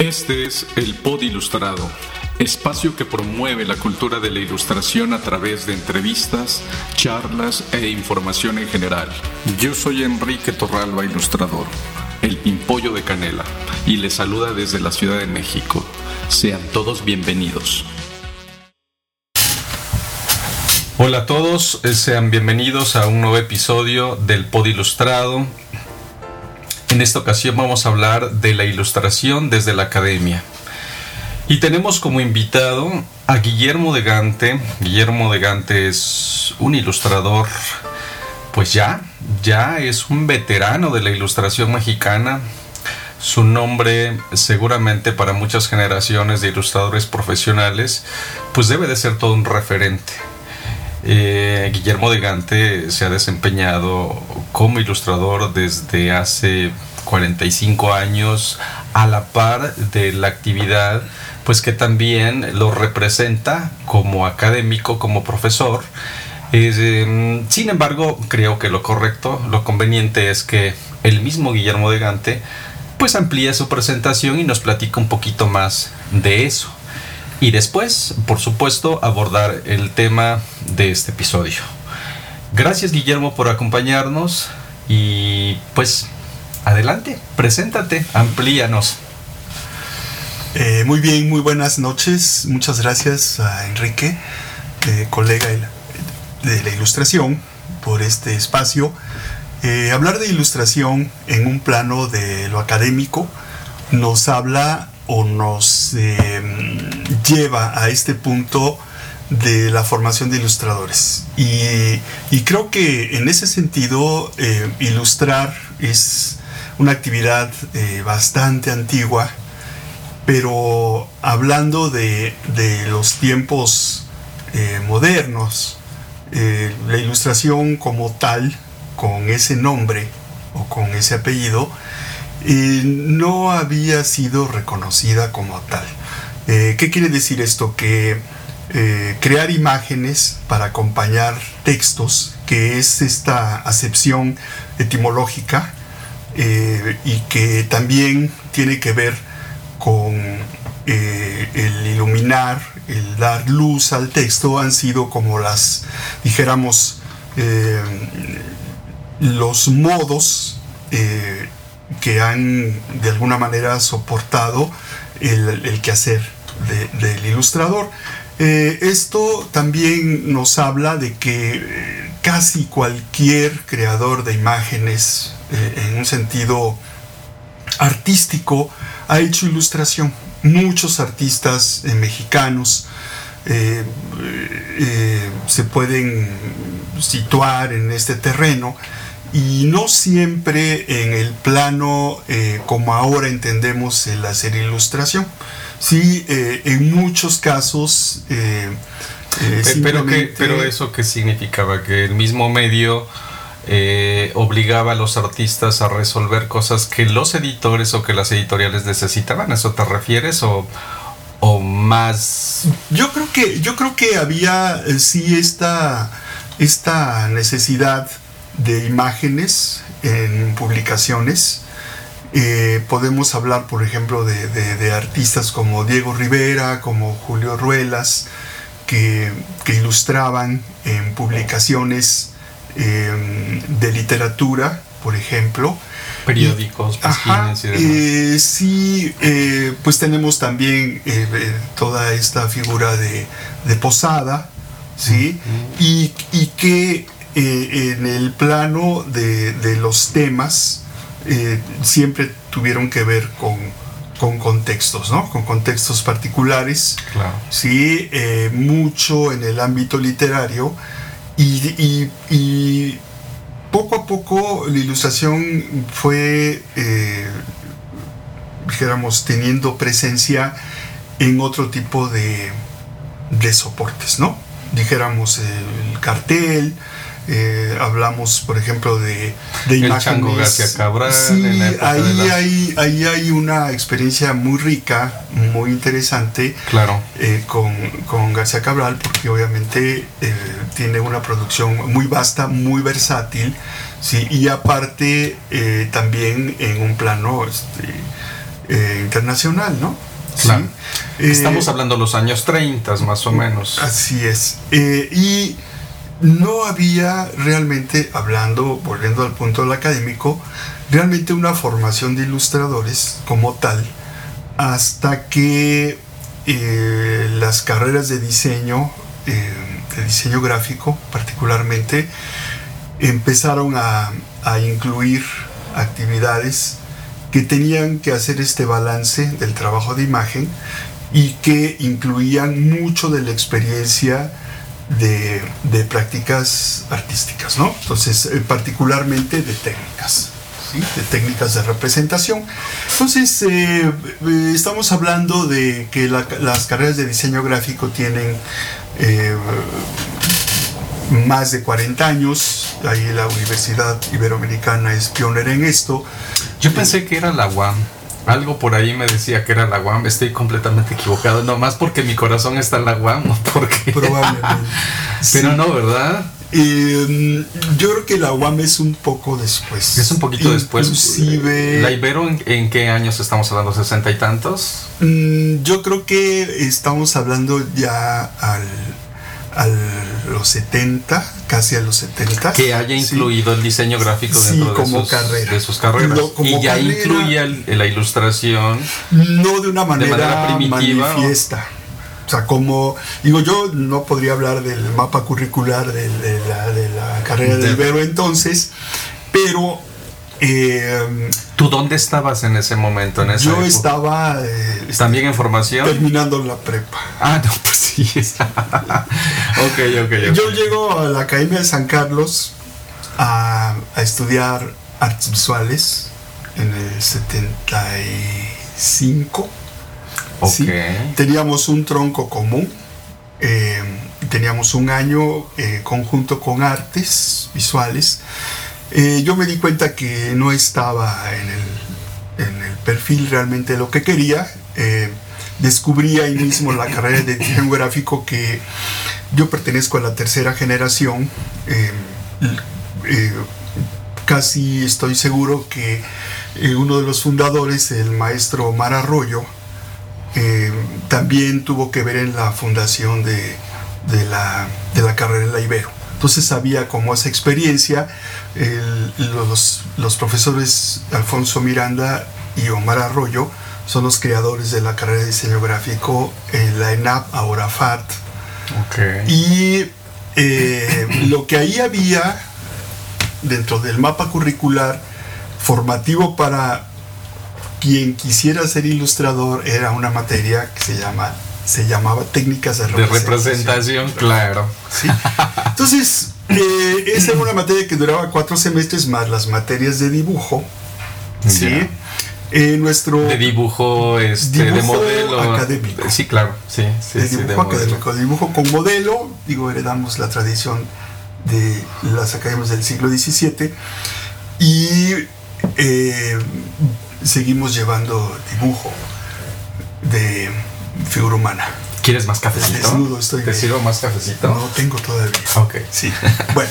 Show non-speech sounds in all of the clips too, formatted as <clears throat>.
Este es el Pod Ilustrado, espacio que promueve la cultura de la ilustración a través de entrevistas, charlas e información en general. Yo soy Enrique Torralba, ilustrador, el Pimpollo de Canela, y les saluda desde la Ciudad de México. Sean todos bienvenidos. Hola a todos, eh, sean bienvenidos a un nuevo episodio del Pod Ilustrado. En esta ocasión vamos a hablar de la ilustración desde la academia. Y tenemos como invitado a Guillermo de Gante. Guillermo de Gante es un ilustrador, pues ya, ya es un veterano de la ilustración mexicana. Su nombre seguramente para muchas generaciones de ilustradores profesionales, pues debe de ser todo un referente. Eh, Guillermo de Gante se ha desempeñado como ilustrador desde hace 45 años a la par de la actividad pues que también lo representa como académico, como profesor. Em, sin embargo, creo que lo correcto, lo conveniente es que el mismo Guillermo de Gante pues amplíe su presentación y nos platica un poquito más de eso y después, por supuesto, abordar el tema de este episodio. Gracias Guillermo por acompañarnos y pues adelante, preséntate, amplíanos. Eh, muy bien, muy buenas noches. Muchas gracias a Enrique, eh, colega de la ilustración, por este espacio. Eh, hablar de ilustración en un plano de lo académico nos habla o nos em, lleva a este punto de la formación de ilustradores. Y, creo que en ese sentido, eh, ilustrar es una actividad eh, bastante antigua, pero hablando de, los tiempos eh, modernos, la ilustración como tal, con ese nombre o con ese apellido, no había sido reconocida como tal. Eh, ¿Qué quiere decir esto? Que eh, crear imágenes para acompañar textos, que es esta acepción etimológica eh, y que también tiene que ver con el iluminar, el dar luz al texto, han sido como las, dijéramos, los modos que han de alguna manera soportado el, quehacer del ilustrador. Eh, esto también nos habla de que eh, casi cualquier creador de imágenes eh, en un sentido artístico ha hecho ilustración. Muchos artistas mexicanos se pueden situar en este terreno y no siempre en el plano eh, como ahora entendemos el hacer ilustración. Sí, eh, en muchos casos... Eh, pero, pero eso qué significaba? Que el mismo medio obligaba a los artistas a resolver cosas que los editores o que las editoriales necesitaban. ¿A eso te refieres? ¿O, o más...? Yo creo que, yo creo que había sí esta, esta necesidad de imágenes en publicaciones. Eh, podemos hablar, por ejemplo, de, artistas como Diego Rivera, como Julio Ruelas, que, ilustraban en publicaciones em, de literatura, por ejemplo. Periódicos, páginas y demás. Eh, sí, eh, pues tenemos también toda esta figura de, Posada, ¿sí? y, y, que eh, en el plano de, los temas eh, siempre tuvieron que ver con, contextos, ¿no? Con contextos particulares. Sí, eh, mucho en el ámbito literario y, poco a poco la ilustración fue, dijéramos, teniendo presencia en otro tipo de, de soportes, ¿no? Dijéramos el cartel, eh, hablamos, por ejemplo, de, de el Chango García Cabral. Sí, ahí, hay, ahí hay una experiencia muy rica, muy interesante. Claro. Eh, con, con, García Cabral, porque obviamente eh, tiene una producción muy vasta, muy versátil. Sí, y aparte también en un plano este, internacional, ¿no? Claro. Estamos hablando de los años 30 más o menos. Así es. y no había realmente, hablando, volviendo al punto del académico, realmente una formación de ilustradores como tal, hasta que eh, las carreras de diseño, eh, de diseño gráfico particularmente, empezaron a, a incluir actividades que tenían que hacer este balance del trabajo de imagen y que incluían mucho de la experiencia de, de prácticas artísticas, ¿no? Entonces, eh, particularmente de técnicas. de técnicas de representación. Entonces, eh, eh, estamos hablando de que las carreras de diseño gráfico tienen más de 40 años. Ahí la Universidad Iberoamericana es pionera en esto. Yo pensé que era la UAM. Algo por ahí me decía que era la UAM. Estoy completamente equivocado. No más porque mi corazón está en la UAM. Porque... Probablemente. <laughs> Pero no, ¿verdad? Eh, yo creo que la UAM es un poco después. Es un poquito después. Inclusive... ¿La Ibero en, qué años estamos hablando? ¿60 y tantos? Mm, yo creo que estamos hablando ya al a los 70, casi a los 70. Que haya incluido el diseño gráfico dentro de, como sus, carrera. de sus carreras. y ya incluye la ilustración. No de una manera, primitiva. Manifiesta. O sea, como, digo, yo no podría hablar del mapa curricular de, la, de la, carrera de Ibero entonces, pero eh, ¿Tú dónde estabas en ese momento? En yo estaba... Eh, ¿También en formación? Terminando la prepa. Ah, no, pues sí. <laughs> ok, ok, Yo llego a la Academia de San Carlos a, estudiar artes visuales en el 75. Okay. Teníamos un tronco común. Eh, teníamos un año conjunto con artes visuales eh, yo me di cuenta que no estaba en el, perfil realmente lo que quería. Eh, descubrí ahí mismo la carrera de diseño gráfico que yo pertenezco a la tercera generación. Eh, casi estoy seguro que uno de los fundadores, el maestro Omar Arroyo, también tuvo que ver en la fundación de, de, la, de la carrera en la Ibero. Entonces sabía cómo esa experiencia los, profesores Alfonso Miranda y Omar Arroyo son los creadores de la carrera de diseño gráfico en la ENAP, ahora FAT. Y eh, lo que ahí había dentro del mapa curricular formativo para quien quisiera ser ilustrador era una materia que se llama se llamaba técnicas de representación. De representación, claro. Entonces, eh, esa era una materia que duraba cuatro semestres más las materias de dibujo. Sí. Eh, nuestro de dibujo, este, de modelo académico. Sí, claro. Sí, sí, de dibujo académico. Dibujo con modelo. Digo, heredamos la tradición de las academias del siglo XVII. Y eh, seguimos llevando dibujo de figura humana. ¿Quieres más cafecito? Desnudo estoy. ¿Te sirvo más cafecito? No tengo todavía. Ok. Sí. bueno,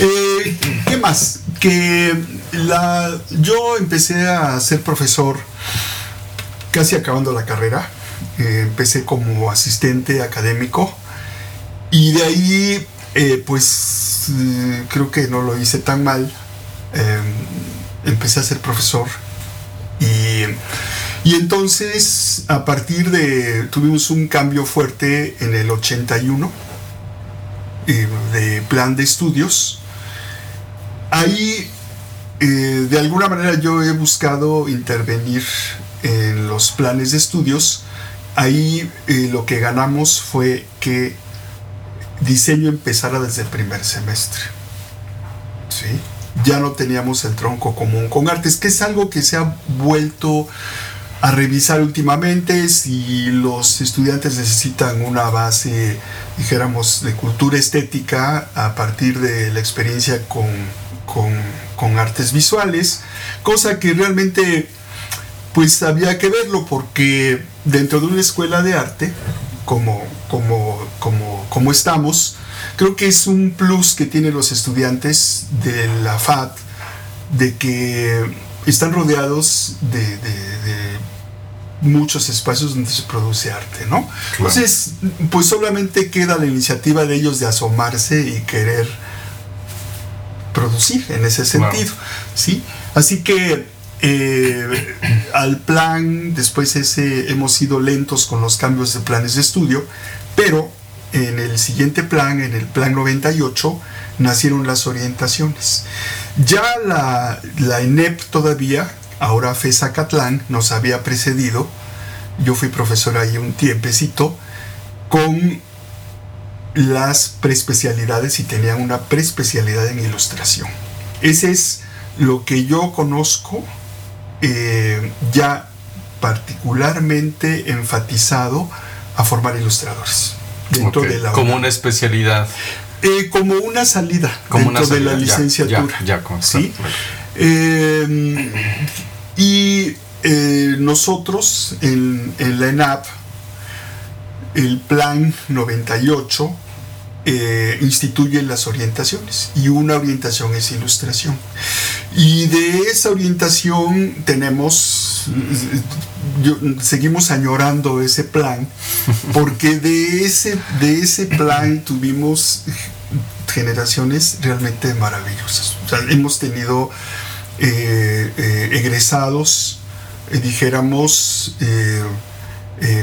eh, ¿qué más? Que la, yo empecé a ser profesor casi acabando la carrera. Eh, empecé como asistente académico y de ahí, eh, pues creo que no lo hice tan mal. empecé a ser profesor y y entonces, a partir de, tuvimos un cambio fuerte en el 81 eh, de plan de estudios. Ahí, eh, de alguna manera, yo he buscado intervenir en los planes de estudios. Ahí eh, lo que ganamos fue que diseño empezara desde el primer semestre. ¿Sí? Ya no teníamos el tronco común con artes, que es algo que se ha vuelto a revisar últimamente si los estudiantes necesitan una base, dijéramos, de cultura estética a partir de la experiencia con, con, artes visuales, cosa que realmente pues había que verlo porque dentro de una escuela de arte, como, como, como, como estamos, creo que es un plus que tienen los estudiantes de la FAD de que están rodeados de muchos espacios donde se produce arte, ¿no? Entonces, pues solamente queda la iniciativa de ellos de asomarse y querer producir en ese sentido, ¿sí? Así que eh, al plan, después ese, hemos sido lentos con los cambios de planes de estudio, pero en el siguiente plan, en el plan 98, nacieron las orientaciones. Ya la, la ENEP todavía, ahora FESA Catlán, nos había precedido, yo fui profesor ahí un tiempecito, con las preespecialidades y tenían una preespecialidad en ilustración. Ese es lo que yo conozco eh, ya particularmente enfatizado a formar ilustradores dentro de la como una especialidad. Eh, como una salida como dentro de la licenciatura. ya, ¿sí? Eh, y nosotros en, en la ENAP el plan 98 eh, instituyen las orientaciones y una orientación es ilustración. Y de esa orientación tenemos, seguimos añorando ese plan, porque de ese, de ese plan tuvimos generaciones realmente maravillosas. hemos tenido eh, eh, egresados, dijéramos,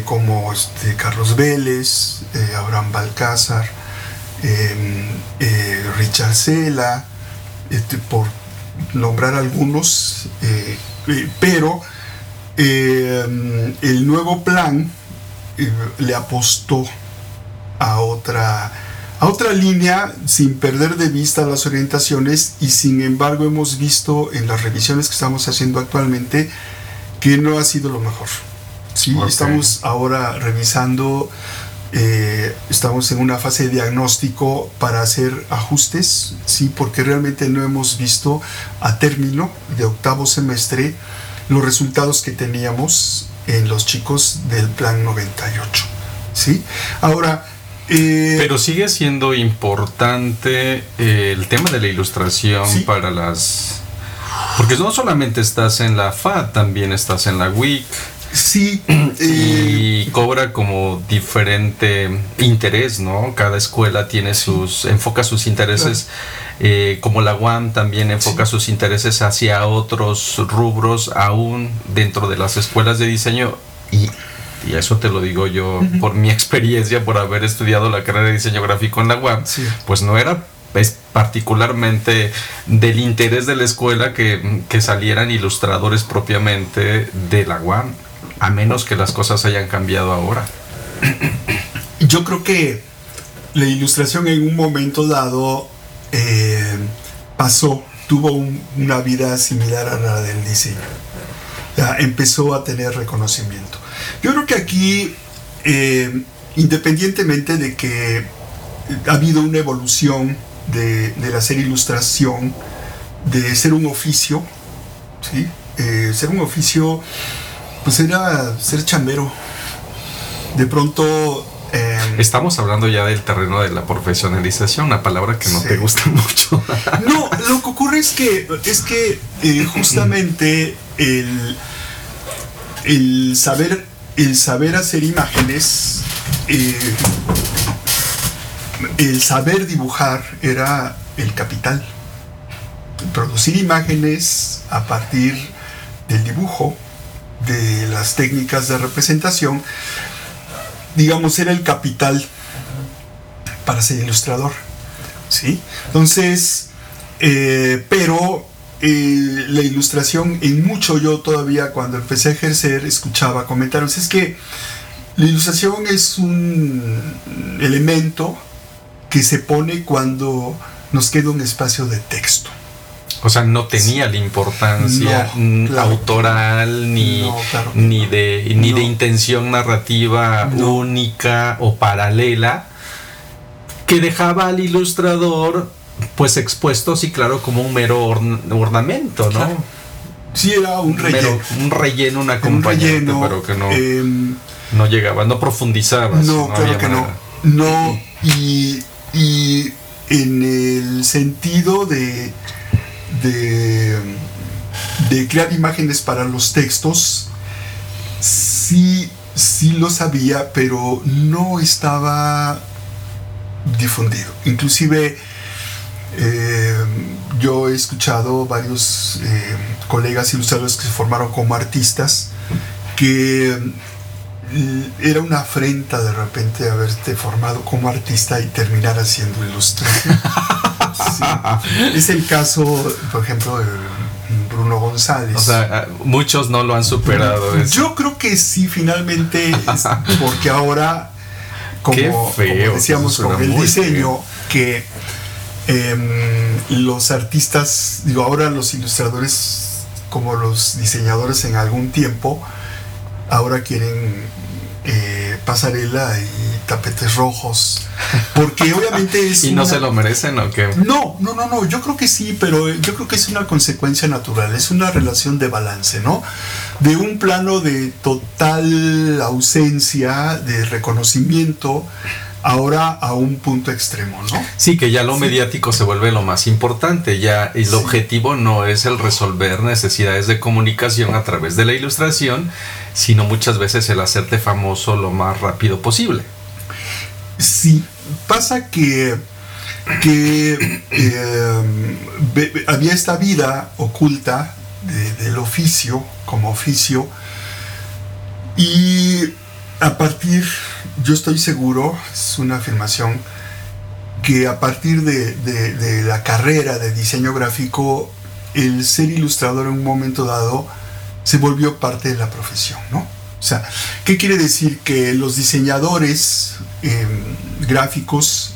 como este, Carlos Vélez, Abraham Balcázar, Em, eh, Richard Sela, este, por nombrar algunos, eh, eh, pero em, el nuevo plan le apostó a otra, a otra línea sin perder de vista las orientaciones y sin embargo hemos visto en las revisiones que estamos haciendo actualmente que no ha sido lo mejor. ¿sí? Estamos ahora revisando eh, estamos en una fase de diagnóstico para hacer ajustes, sí, porque realmente no hemos visto a término de octavo semestre los resultados que teníamos en los chicos del plan 98, sí. Ahora eh, pero sigue siendo importante eh, el tema de la ilustración para las porque no solamente estás en la FA, también estás en la WIC. Sí. <clears throat> y cobra como diferente interés, ¿no? Cada escuela tiene sus, enfoca sus intereses, eh, como la UAM también enfoca sus intereses hacia otros rubros, aún dentro de las escuelas de diseño. Y, y eso te lo digo yo por mi experiencia, por haber estudiado la carrera de diseño gráfico en la UAM, pues no era es particularmente del interés de la escuela que, que, salieran ilustradores propiamente de la UAM a menos que las cosas hayan cambiado ahora. Yo creo que la ilustración en un momento dado eh, pasó, tuvo una vida similar a la del diseño. Empezó a tener reconocimiento. Yo creo que aquí, eh, independientemente de que ha habido una evolución de, de hacer ilustración, de ser un oficio, ¿sí? Eh, ser un oficio pues era ser chambero. De pronto... Em, Estamos hablando ya del terreno de la profesionalización, una palabra que no te gusta <laughs> mucho. no, lo que ocurre es que, es que eh, justamente el, el, saber, el saber hacer imágenes, eh, el saber dibujar era el capital. Producir imágenes a partir del dibujo de las técnicas de representación, digamos, era el capital para ser ilustrador. ¿sí? Entonces, eh, pero eh, la ilustración, en mucho yo todavía cuando empecé a ejercer, escuchaba comentarios, es que la ilustración es un elemento que se pone cuando nos queda un espacio de texto. O sea, no tenía la importancia autoral ni, ni, de, ni de intención narrativa única o paralela que dejaba al ilustrador pues expuesto, sí, claro, como un mero ornamento, ¿no? Sí, era un relleno. un relleno, un acompañante, pero que no, em, no llegaba, no profundizaba. No, claro que no. No, y, y en el sentido de de, crear imágenes para los textos, sí, sí lo sabía, pero no estaba difundido. Inclusive eh, yo he escuchado varios eh, colegas ilustradores que se formaron como artistas que mm, era una afrenta de repente haberte formado como artista y terminar haciendo ilustración. <laughs> Es el caso, por ejemplo, de Bruno González. O sea, muchos no lo han superado. Yo creo que sí, finalmente, porque ahora, como, decíamos con el diseño, que em, los artistas, digo, ahora los ilustradores, como los diseñadores en algún tiempo, ahora quieren eh, pasarela y tapetes rojos. Porque obviamente <laughs> es. ¿Y no se lo merecen o qué? No, no, no, no. Yo creo que sí, pero yo creo que es una consecuencia natural. Es una relación de balance, ¿no? De un plano de total ausencia, de reconocimiento ahora a un punto extremo, ¿no? Sí, que ya lo mediático se vuelve lo más importante, ya el objetivo no es el resolver necesidades de comunicación a través de la ilustración, sino muchas veces el hacerte famoso lo más rápido posible. Sí, pasa que, que eh, había esta vida oculta del oficio, como oficio, y a partir, yo estoy seguro, es una afirmación, que a partir de, la carrera de diseño gráfico, el ser ilustrador en un momento dado se volvió parte de la profesión, ¿no? O sea, ¿qué quiere decir? Que los diseñadores em, gráficos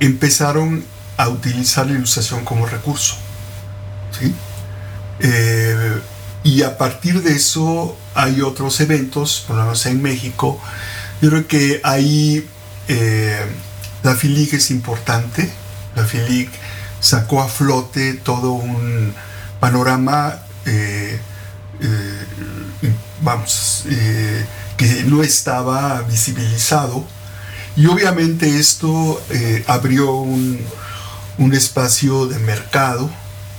empezaron a utilizar la ilustración como recurso, ¿sí? Eh, y a partir de eso hay otros eventos, por lo menos en México. Yo creo que ahí eh, la FILIG es importante. La FILIG sacó a flote todo un panorama, eh, eh, vamos, que no estaba visibilizado. Y obviamente esto abrió un, un, espacio de mercado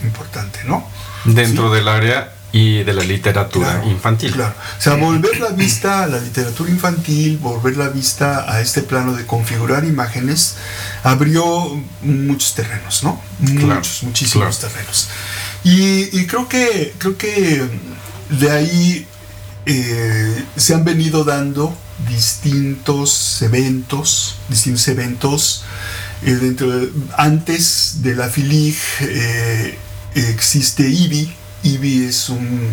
importante, ¿no? Dentro del área y de la literatura infantil. Claro. O sea, volver la vista a la literatura infantil, volver la vista a este plano de configurar imágenes, abrió muchos terrenos, ¿no? muchos, muchísimos terrenos. Y, creo que creo que de ahí eh, se han venido dando distintos eventos, distintos eventos. Eh, dentro antes de la FILIG eh, existe IBI, IBI es un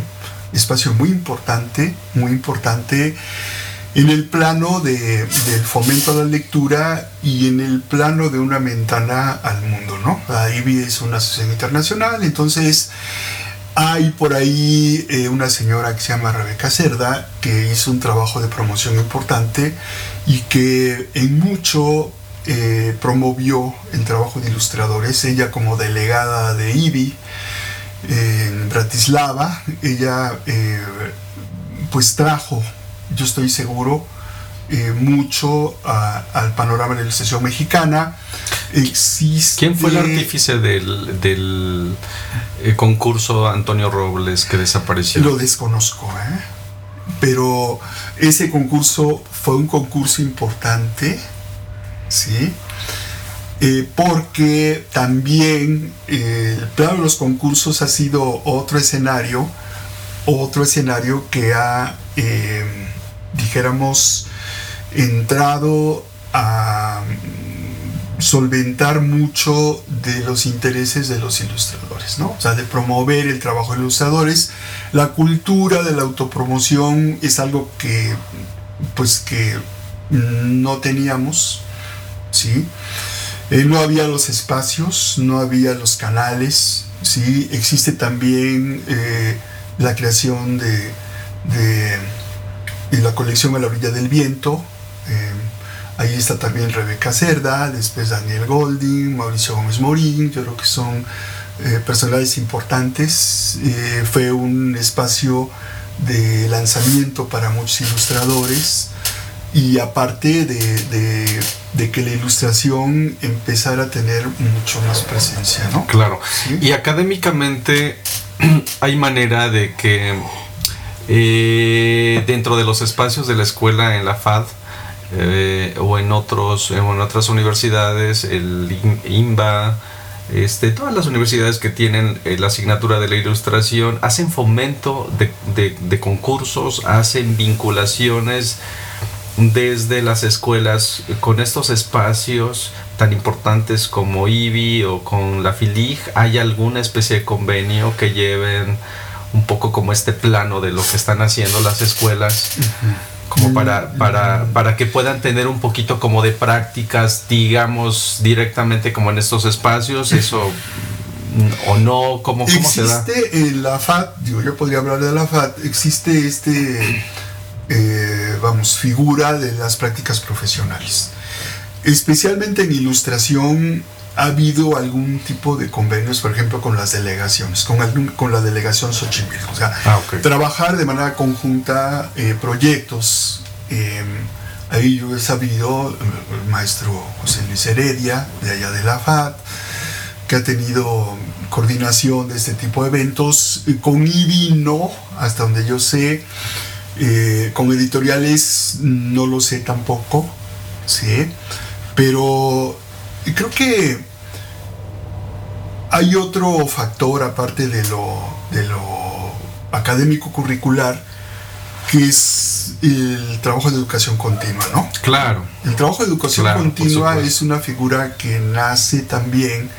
espacio muy importante, muy importante en el plano de, del fomento a la lectura y en el plano de una ventana al mundo, ¿no? La IBI es una asociación internacional, entonces hay por ahí eh, una señora que se llama Rebeca Cerda que hizo un trabajo de promoción importante y que en mucho eh, promovió el trabajo de ilustradores, ella como delegada de IBI, en Bratislava. Ella eh, pues trajo, yo estoy seguro, eh, mucho al panorama de la ilustración mexicana. Existe... ¿Quién fue el artífice del, del eh, concurso Antonio Robles que desapareció? Lo desconozco, pero ese concurso fue un concurso importante, ¿sí? Eh, porque también eh, el plano de los concursos ha sido otro escenario, otro escenario que ha, eh, dijéramos, entrado a solventar mucho de los intereses de los ilustradores, ¿no? O sea, de promover el trabajo de ilustradores. La cultura de la autopromoción es algo que, pues, que no teníamos, ¿sí? Eh, no había los espacios, no había los canales, ¿sí? existe también eh, la creación de, la colección a la orilla del viento. Eh, ahí está también Rebeca Cerda, después Daniel Golding, Mauricio Gómez Morín, yo creo que son personajes importantes. fue un espacio de lanzamiento para muchos ilustradores y aparte de, que la ilustración empezara a tener mucho más presencia, ¿no? Claro. Y académicamente <clears throat> hay manera de que Eh, dentro de los espacios de la escuela en la FAD eh, o en, otros, en otras universidades, el IMBA, este, todas las universidades que tienen eh, la asignatura de la ilustración hacen fomento de, de, concursos, hacen vinculaciones desde las escuelas con estos espacios tan importantes como IBI o con la FILIG. ¿Hay alguna especie de convenio que lleven un poco como este plano de lo que están haciendo las escuelas? como para, para, para que puedan tener un poquito como de prácticas, digamos, directamente como en estos espacios, eso o no, ¿cómo, cómo se da? Existe en la FAT, digo, yo podría hablar de la FAT, existe este, eh, vamos, figura de las prácticas profesionales. Especialmente en ilustración ha habido algún tipo de convenios, por ejemplo, con las delegaciones, con, con la delegación Xochimilco. O sea, ah, trabajar de manera conjunta eh, proyectos. Eh, ahí yo he sabido, el maestro José Luis Heredia, de allá de la FAD, que ha tenido coordinación de este tipo de eventos. Con IBI no, hasta donde yo sé. Eh, con editoriales no lo sé tampoco, ¿sí? Pero creo que hay otro factor aparte de lo, de lo académico curricular que es el trabajo de educación continua, ¿no? Claro. El trabajo de educación continua es una figura que nace también,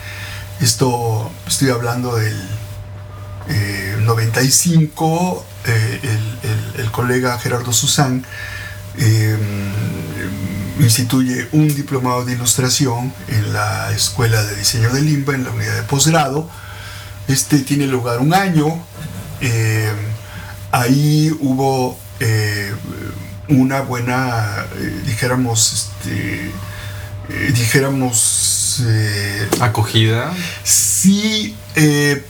esto estoy hablando del 95, eh, eh, el, colega Gerardo Susán eh, instituye un diplomado de ilustración en la Escuela de Diseño de Limba, en la unidad de posgrado. Este tiene lugar un año. Eh, ahí hubo eh, una buena, eh, dijéramos, este, dijéramos... acogida. Sí,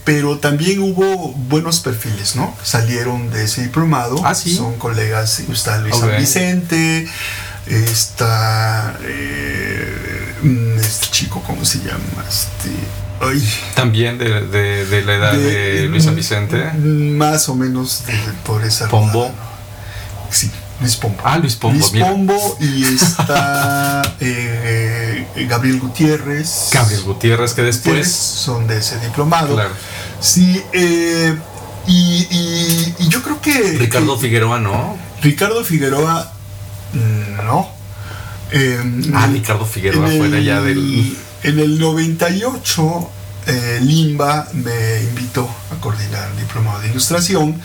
pero también hubo buenos perfiles, ¿no? Salieron de ese diplomado. Ah, sí. Son colegas, está Luis San Vicente, está eh, este chico, ¿cómo se llama? Este, También de, la edad de, Luis San Vicente. Más o menos por esa. Pombo. Sí, Luis Pombo. Ah, Luis Pombo. Luis Pombo y está <laughs> eh, Gabriel Gutiérrez. Gabriel Gutiérrez, que después. Son de ese diplomado. Claro. Sí, eh, y, yo creo que. Ricardo Figueroa, ¿no? Ricardo Figueroa no. Em, ah, Ricardo Figueroa fue de allá del. En el 98, eh, Limba me invitó a coordinar el diplomado de ilustración.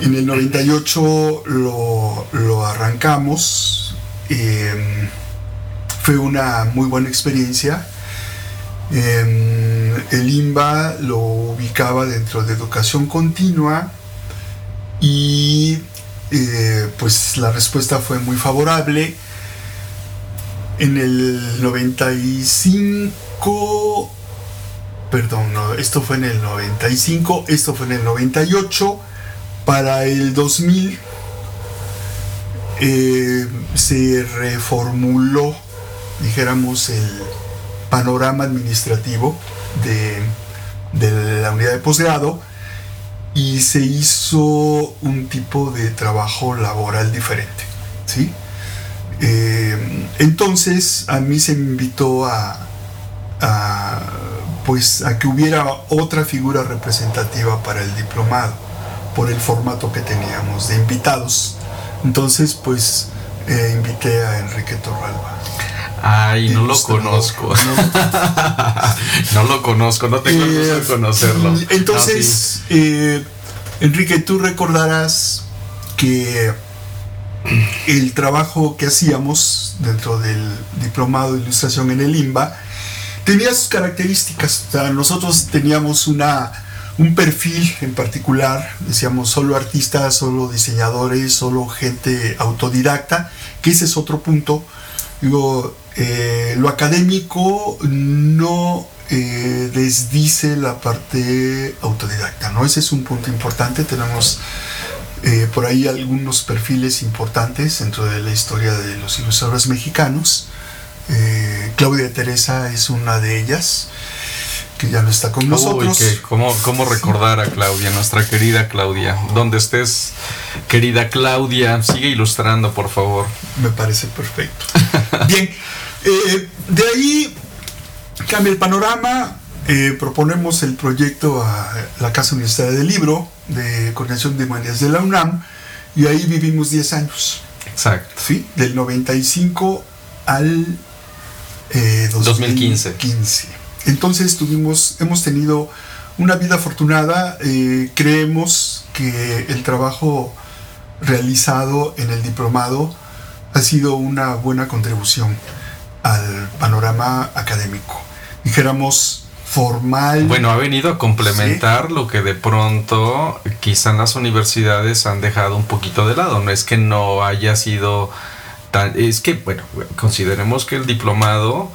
En el 98 lo, arrancamos. Em, fue una muy buena experiencia. Em, el IMBA lo ubicaba dentro de educación continua y eh, pues la respuesta fue muy favorable. En el 95, perdón, no, esto fue en el 95, esto fue en el 98, para el 2000 eh, se reformuló, dijéramos, el panorama administrativo de, de la unidad de posgrado y se hizo un tipo de trabajo laboral diferente. ¿sí? Eh, entonces a mí se me invitó a, pues, a que hubiera otra figura representativa para el diplomado por el formato que teníamos de invitados. Entonces pues eh, invité a Enrique Torralba. Ay, no lo conozco. <laughs> No, lo conozco, no tengo eh, de conocerlo. Entonces, eh, Enrique, tú recordarás que el trabajo que hacíamos dentro del diplomado de ilustración en el IMBA tenía sus características. nosotros teníamos una, un perfil en particular, decíamos solo artistas, solo diseñadores, solo gente autodidacta, que ese es otro punto. Digo, eh, lo académico no eh, desdice la parte autodidacta, ¿no? Ese es un punto importante. Tenemos eh, por ahí algunos perfiles importantes dentro de la historia de los ilustradores mexicanos. Claudia Teresa es una de ellas. Que ya no está con nosotros. ¿cómo, ¿Cómo recordar a Claudia, nuestra querida Claudia? Donde estés, querida Claudia, sigue ilustrando, por favor. Me parece perfecto. <laughs> Bien, eh, de ahí cambia el panorama. Eh, proponemos el proyecto a la Casa Universitaria del Libro de Coordinación de Humanidades de la UNAM y ahí vivimos 10 años. Exacto. Sí, del 95 al 2015. Eh, Entonces tuvimos, hemos tenido una vida afortunada. Eh, creemos que el trabajo realizado en el diplomado ha sido una buena contribución al panorama académico. Dijéramos formal. Bueno, ha venido a complementar lo que de pronto quizá las universidades han dejado un poquito de lado. No es que no haya sido es que, bueno, consideremos que el diplomado,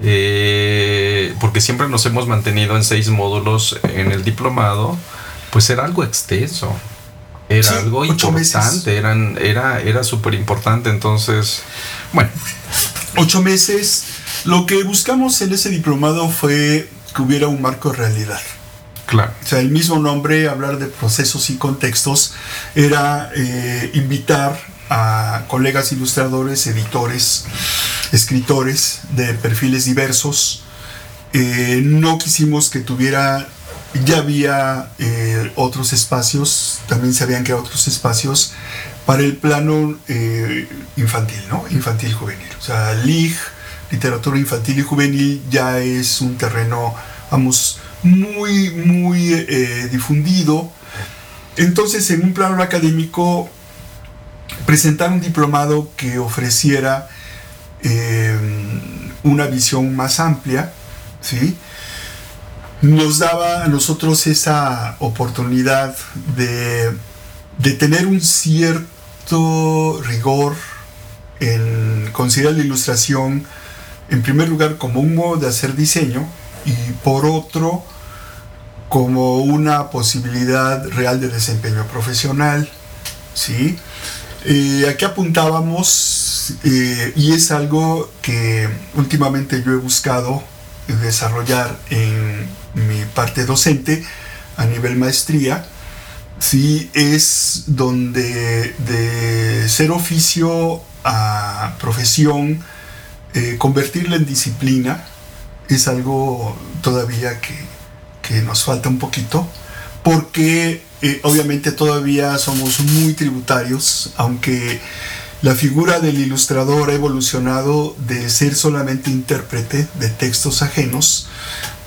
eh, porque siempre nos hemos mantenido en seis módulos en el diplomado, pues era algo extenso. Era algo importante, eran, era, era súper importante. Entonces, bueno. Ocho meses. Lo que buscamos en ese diplomado fue que hubiera un marco de realidad. Claro. O sea, el mismo nombre, hablar de procesos y contextos, era eh, invitar a colegas ilustradores, editores, escritores de perfiles diversos. Eh, no quisimos que tuviera, ya había eh, otros espacios, también se habían creado otros espacios para el plano eh, infantil, ¿no? Infantil juvenil. O sea, LIG, literatura infantil y juvenil, ya es un terreno, vamos, muy, muy difundido. Entonces, en un plano académico, presentar un diplomado que ofreciera una visión más amplia, ¿sí? nos daba a nosotros esa oportunidad de, tener un cierto rigor en considerar la ilustración, en primer lugar, como un modo de hacer diseño y por otro, como una posibilidad real de desempeño profesional, ¿sí? Eh, aquí apuntábamos, eh, y es algo que últimamente yo he buscado desarrollar en mi parte docente a nivel maestría, sí es donde de ser oficio a profesión, eh, convertirla en disciplina, es algo todavía que, que nos falta un poquito, porque obviamente todavía somos muy tributarios, aunque la figura del ilustrador ha evolucionado de ser solamente intérprete de textos ajenos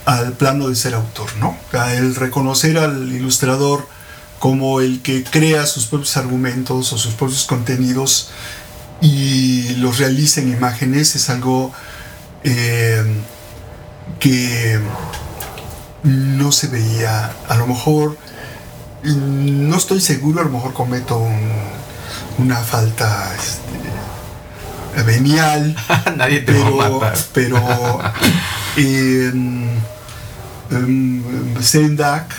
al plano de ser autor, ¿no? El reconocer al ilustrador como el que crea sus propios argumentos o sus propios contenidos y los realiza en imágenes es algo eh, que no se veía. A lo mejor no estoy seguro, a lo mejor cometo una falta este, venial. <laughs> Nadie te pero, va a matar. Pero <laughs> Sendak,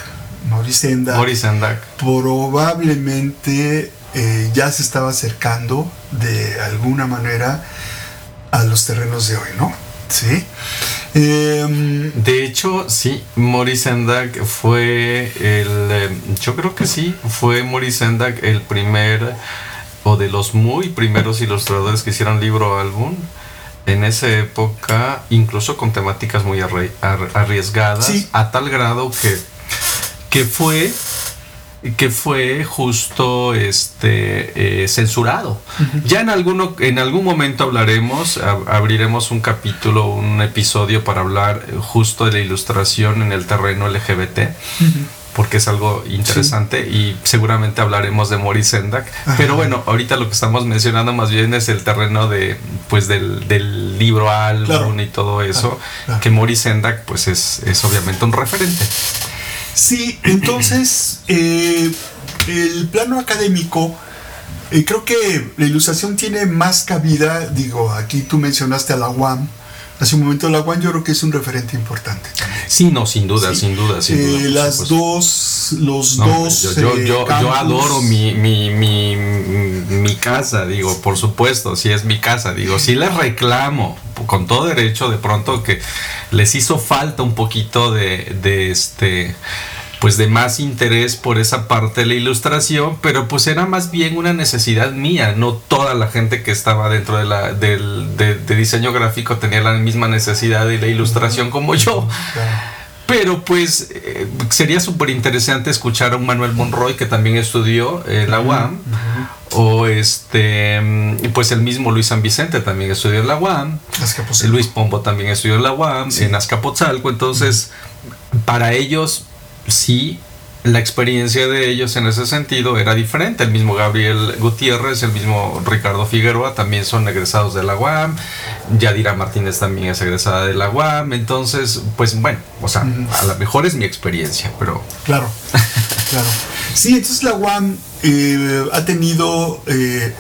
Maurice Sendak, probablemente eh, ya se estaba acercando de alguna manera a los terrenos de hoy, ¿no? Sí. Em, de hecho, sí, Maurice Sendak fue el. Em, yo creo que sí, fue Maurice Sendak el primer o de los muy primeros ilustradores que hicieron libro álbum. En esa época, incluso con temáticas muy arriesgadas, a tal grado que, que fue que fue justo este eh, censurado. Ya en alguno, en algún momento hablaremos, abriremos un capítulo, un episodio para hablar justo de la ilustración en el terreno LGBT. Porque es algo interesante y seguramente hablaremos de Maurice Sendak. Pero bueno, ahorita lo que estamos mencionando más bien es el terreno de, pues del, libro álbum y todo eso. Que Maurice Sendak, pues es, es obviamente un referente. Sí, entonces <clears throat> eh, el plano académico, eh, creo que la ilustración tiene más cabida, digo, aquí tú mencionaste a la UAM, hace un momento la UAM yo creo que es un referente importante. Sí, no, sin duda, sin duda, sin duda. Eh, las dos, los dos. Yo, yo, yo, adoro mi, mi, mi, mi, casa, digo, por supuesto, si es mi casa, digo, sí le reclamo con todo derecho, de pronto que les hizo falta un poquito de, de este pues de más interés por esa parte de la ilustración, pero pues era más bien una necesidad mía, no toda la gente que estaba dentro de, la, del, de, diseño gráfico tenía la misma necesidad de la ilustración como yo. Pero pues eh, sería súper interesante escuchar a un Manuel Monroy que también estudió en la UAM. O este, mm, pues el mismo Luis San Vicente también estudió en la UAM. Luis Pombo también estudió en la UAM, en Azcapotzalco. Entonces, para ellos sí la experiencia de ellos en ese sentido era diferente. El mismo Gabriel Gutiérrez, el mismo Ricardo Figueroa también son egresados de la UAM. Yadira Martínez también es egresada de la UAM. Entonces, pues bueno, o sea, a lo mejor es mi experiencia, pero... Claro, claro. Sí, entonces la UAM eh, ha tenido, eh,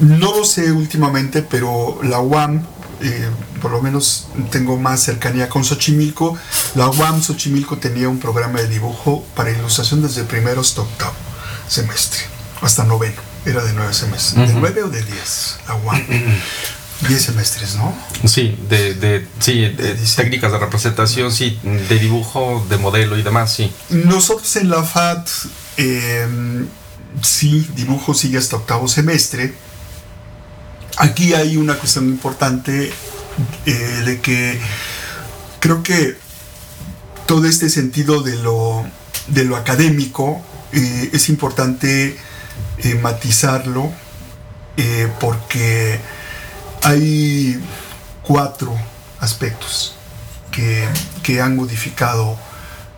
no lo sé últimamente, pero la UAM eh, por lo menos tengo más cercanía con Xochimilco. La UAM Xochimilco tenía un programa de dibujo para ilustración desde primero hasta octavo semestre, hasta noveno. Era de nueve semestres. ¿De nueve o de diez? La UAM. Diez semestres, ¿no? Sí, de, de, sí, de, técnicas de representación, sí, de dibujo, de modelo y demás, sí. Nosotros en la FAT, em, sí, dibujo sigue hasta octavo semestre, aquí hay una cuestión importante eh, de que creo que todo este sentido de lo, de lo académico eh, es importante eh, matizarlo porque hay cuatro aspectos que, han modificado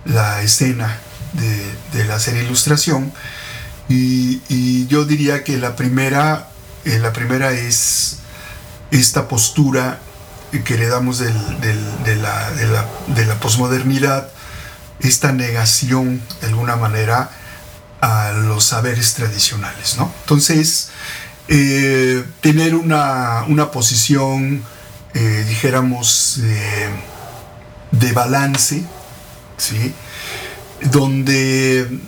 la escena de, la serie ilustración. Y yo diría que la primera eh, la primera es esta postura que heredamos del, de, la, de, la, posmodernidad, esta negación de alguna manera a los saberes tradicionales. ¿no? Entonces, eh, tener una, posición, eh, dijéramos, de balance, ¿sí? donde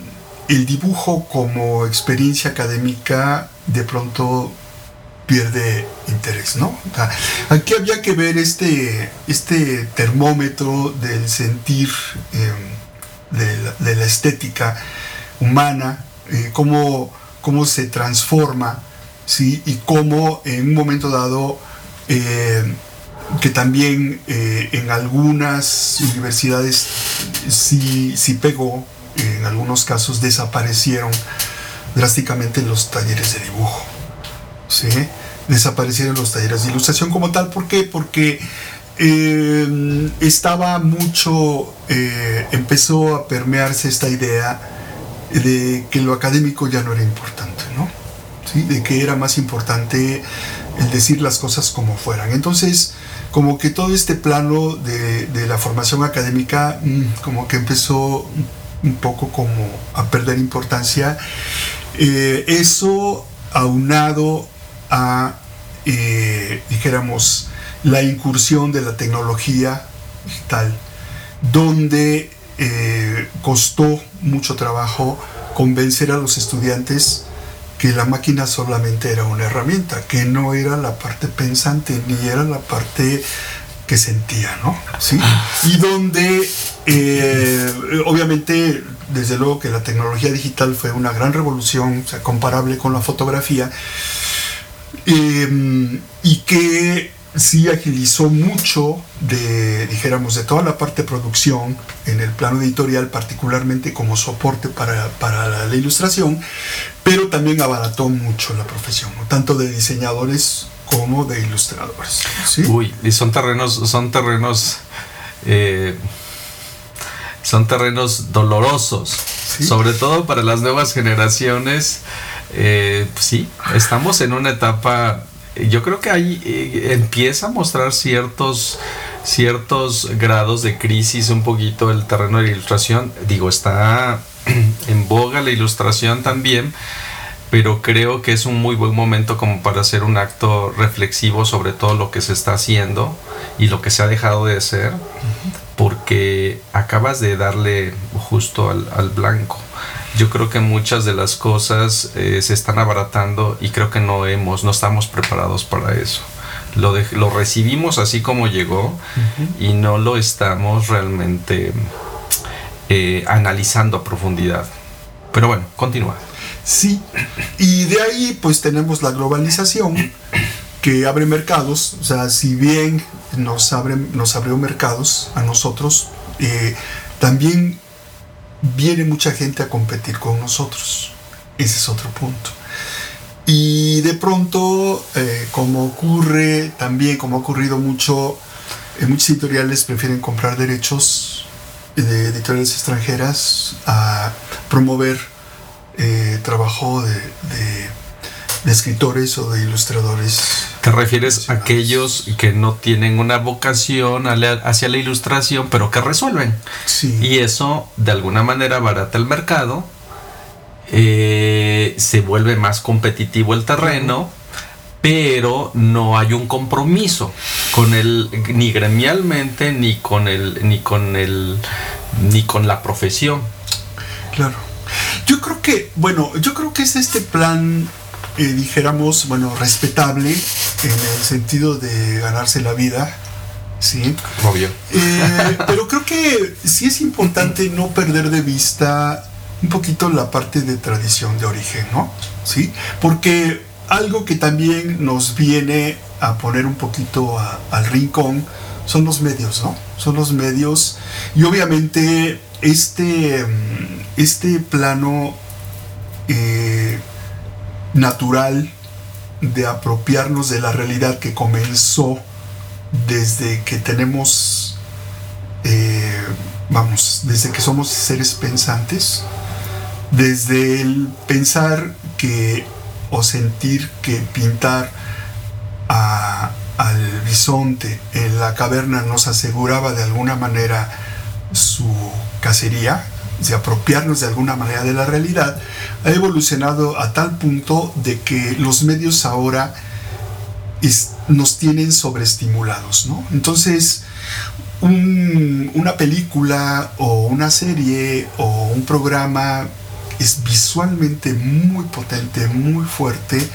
el dibujo como experiencia académica de pronto pierde interés, ¿no? aquí había que ver este, este termómetro del sentir em, de, la, estética humana, eh, cómo, cómo, se transforma, ¿sí? Y cómo en un momento dado, em, que también eh, en algunas universidades sí, sí pegó, en algunos casos desaparecieron drásticamente los talleres de dibujo. ¿Sí? desaparecieron los talleres de ilustración como tal. ¿Por qué? Porque eh, estaba mucho, eh, empezó a permearse esta idea de que lo académico ya no era importante, ¿no? ¿Sí? De que era más importante el decir las cosas como fueran. Entonces, como que todo este plano de, la formación académica, mm, como que empezó un poco como a perder importancia. Eh, eso aunado a, eh, dijéramos, la incursión de la tecnología digital, donde eh, costó mucho trabajo convencer a los estudiantes que la máquina solamente era una herramienta, que no era la parte pensante, ni era la parte que sentía, ¿no? ¿Sí? Y donde, eh, obviamente, desde luego que la tecnología digital fue una gran revolución, o sea, comparable con la fotografía, Em, y que sí agilizó mucho de, dijéramos, de toda la parte de producción en el plano editorial, particularmente como soporte para, para la ilustración, pero también abarató mucho la profesión, tanto de diseñadores como de ilustradores. Uy, y son terrenos, son terrenos, eh, son terrenos dolorosos, sobre todo para las nuevas generaciones eh, sí, estamos en una etapa, yo creo que ahí eh, empieza a mostrar ciertos, ciertos grados de crisis un poquito el terreno de la ilustración. Digo, está <clears throat> en boga la ilustración también, pero creo que es un muy buen momento como para hacer un acto reflexivo sobre todo lo que se está haciendo y lo que se ha dejado de hacer, porque acabas de darle justo al blanco yo creo que muchas de las cosas eh, se están abaratando y creo que no hemos, no estamos preparados para eso. Lo, lo recibimos así como llegó y no lo estamos realmente eh, analizando a profundidad. Pero bueno, continúa. Sí, y de ahí pues tenemos la globalización que abre mercados, o sea, si bien nos, abre, nos abrió mercados a nosotros, eh, también viene mucha gente a competir con nosotros. Ese es otro punto. Y de pronto, eh, como ocurre también, como ha ocurrido mucho, en muchos editoriales prefieren comprar derechos de editoriales extranjeras a promover eh, trabajo de, de, escritores o de ilustradores. ¿Te refieres a aquellos que no tienen una vocación hacia la ilustración, pero que resuelven? Sí. Y eso de alguna manera barata el mercado, eh, se vuelve más competitivo el terreno. pero no hay un compromiso con el ni gremialmente ni con el ni con el ni con la profesión. Claro. Yo creo que, bueno, yo creo que es este plan, eh, dijéramos, bueno, respetable en el sentido de ganarse la vida, ¿sí? Obvio. Eh, pero creo que sí es importante no perder de vista un poquito la parte de tradición de origen, ¿no? ¿Sí? Porque algo que también nos viene a poner un poquito al rincón son los medios, ¿no? Son los medios y obviamente este, este plano eh, natural de apropiarnos de la realidad que comenzó desde que tenemos, eh, vamos, desde que somos seres pensantes, desde el pensar que o sentir que pintar al bisonte en la caverna nos aseguraba de alguna manera su cacería, de apropiarnos de alguna manera de la realidad, ha evolucionado a tal punto de que los medios ahora nos tienen sobreestimulados, ¿no? Entonces, una película o una serie o un programa es visualmente muy potente, muy fuerte,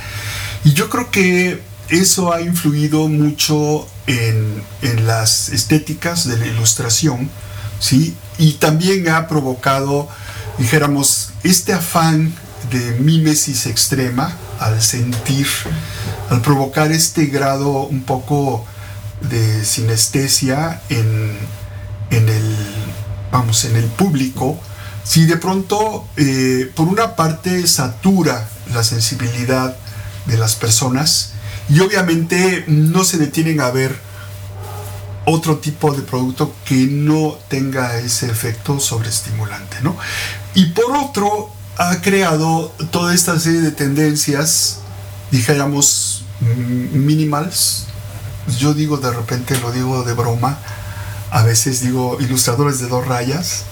y yo creo que eso ha influido mucho en, en las estéticas de la ilustración, ¿sí? y también ha provocado, dijéramos, este afán de mímesis extrema al sentir, al provocar este grado un poco de sinestesia en, en el, vamos, en el público, si de pronto, eh, por una parte, satura la sensibilidad de las personas y obviamente no se detienen a ver otro tipo de producto que no tenga ese efecto sobreestimulante, ¿no? Y por otro, ha creado toda esta serie de tendencias, dijéramos, minimals. Yo digo de repente, lo digo de broma, a veces digo ilustradores de dos rayas,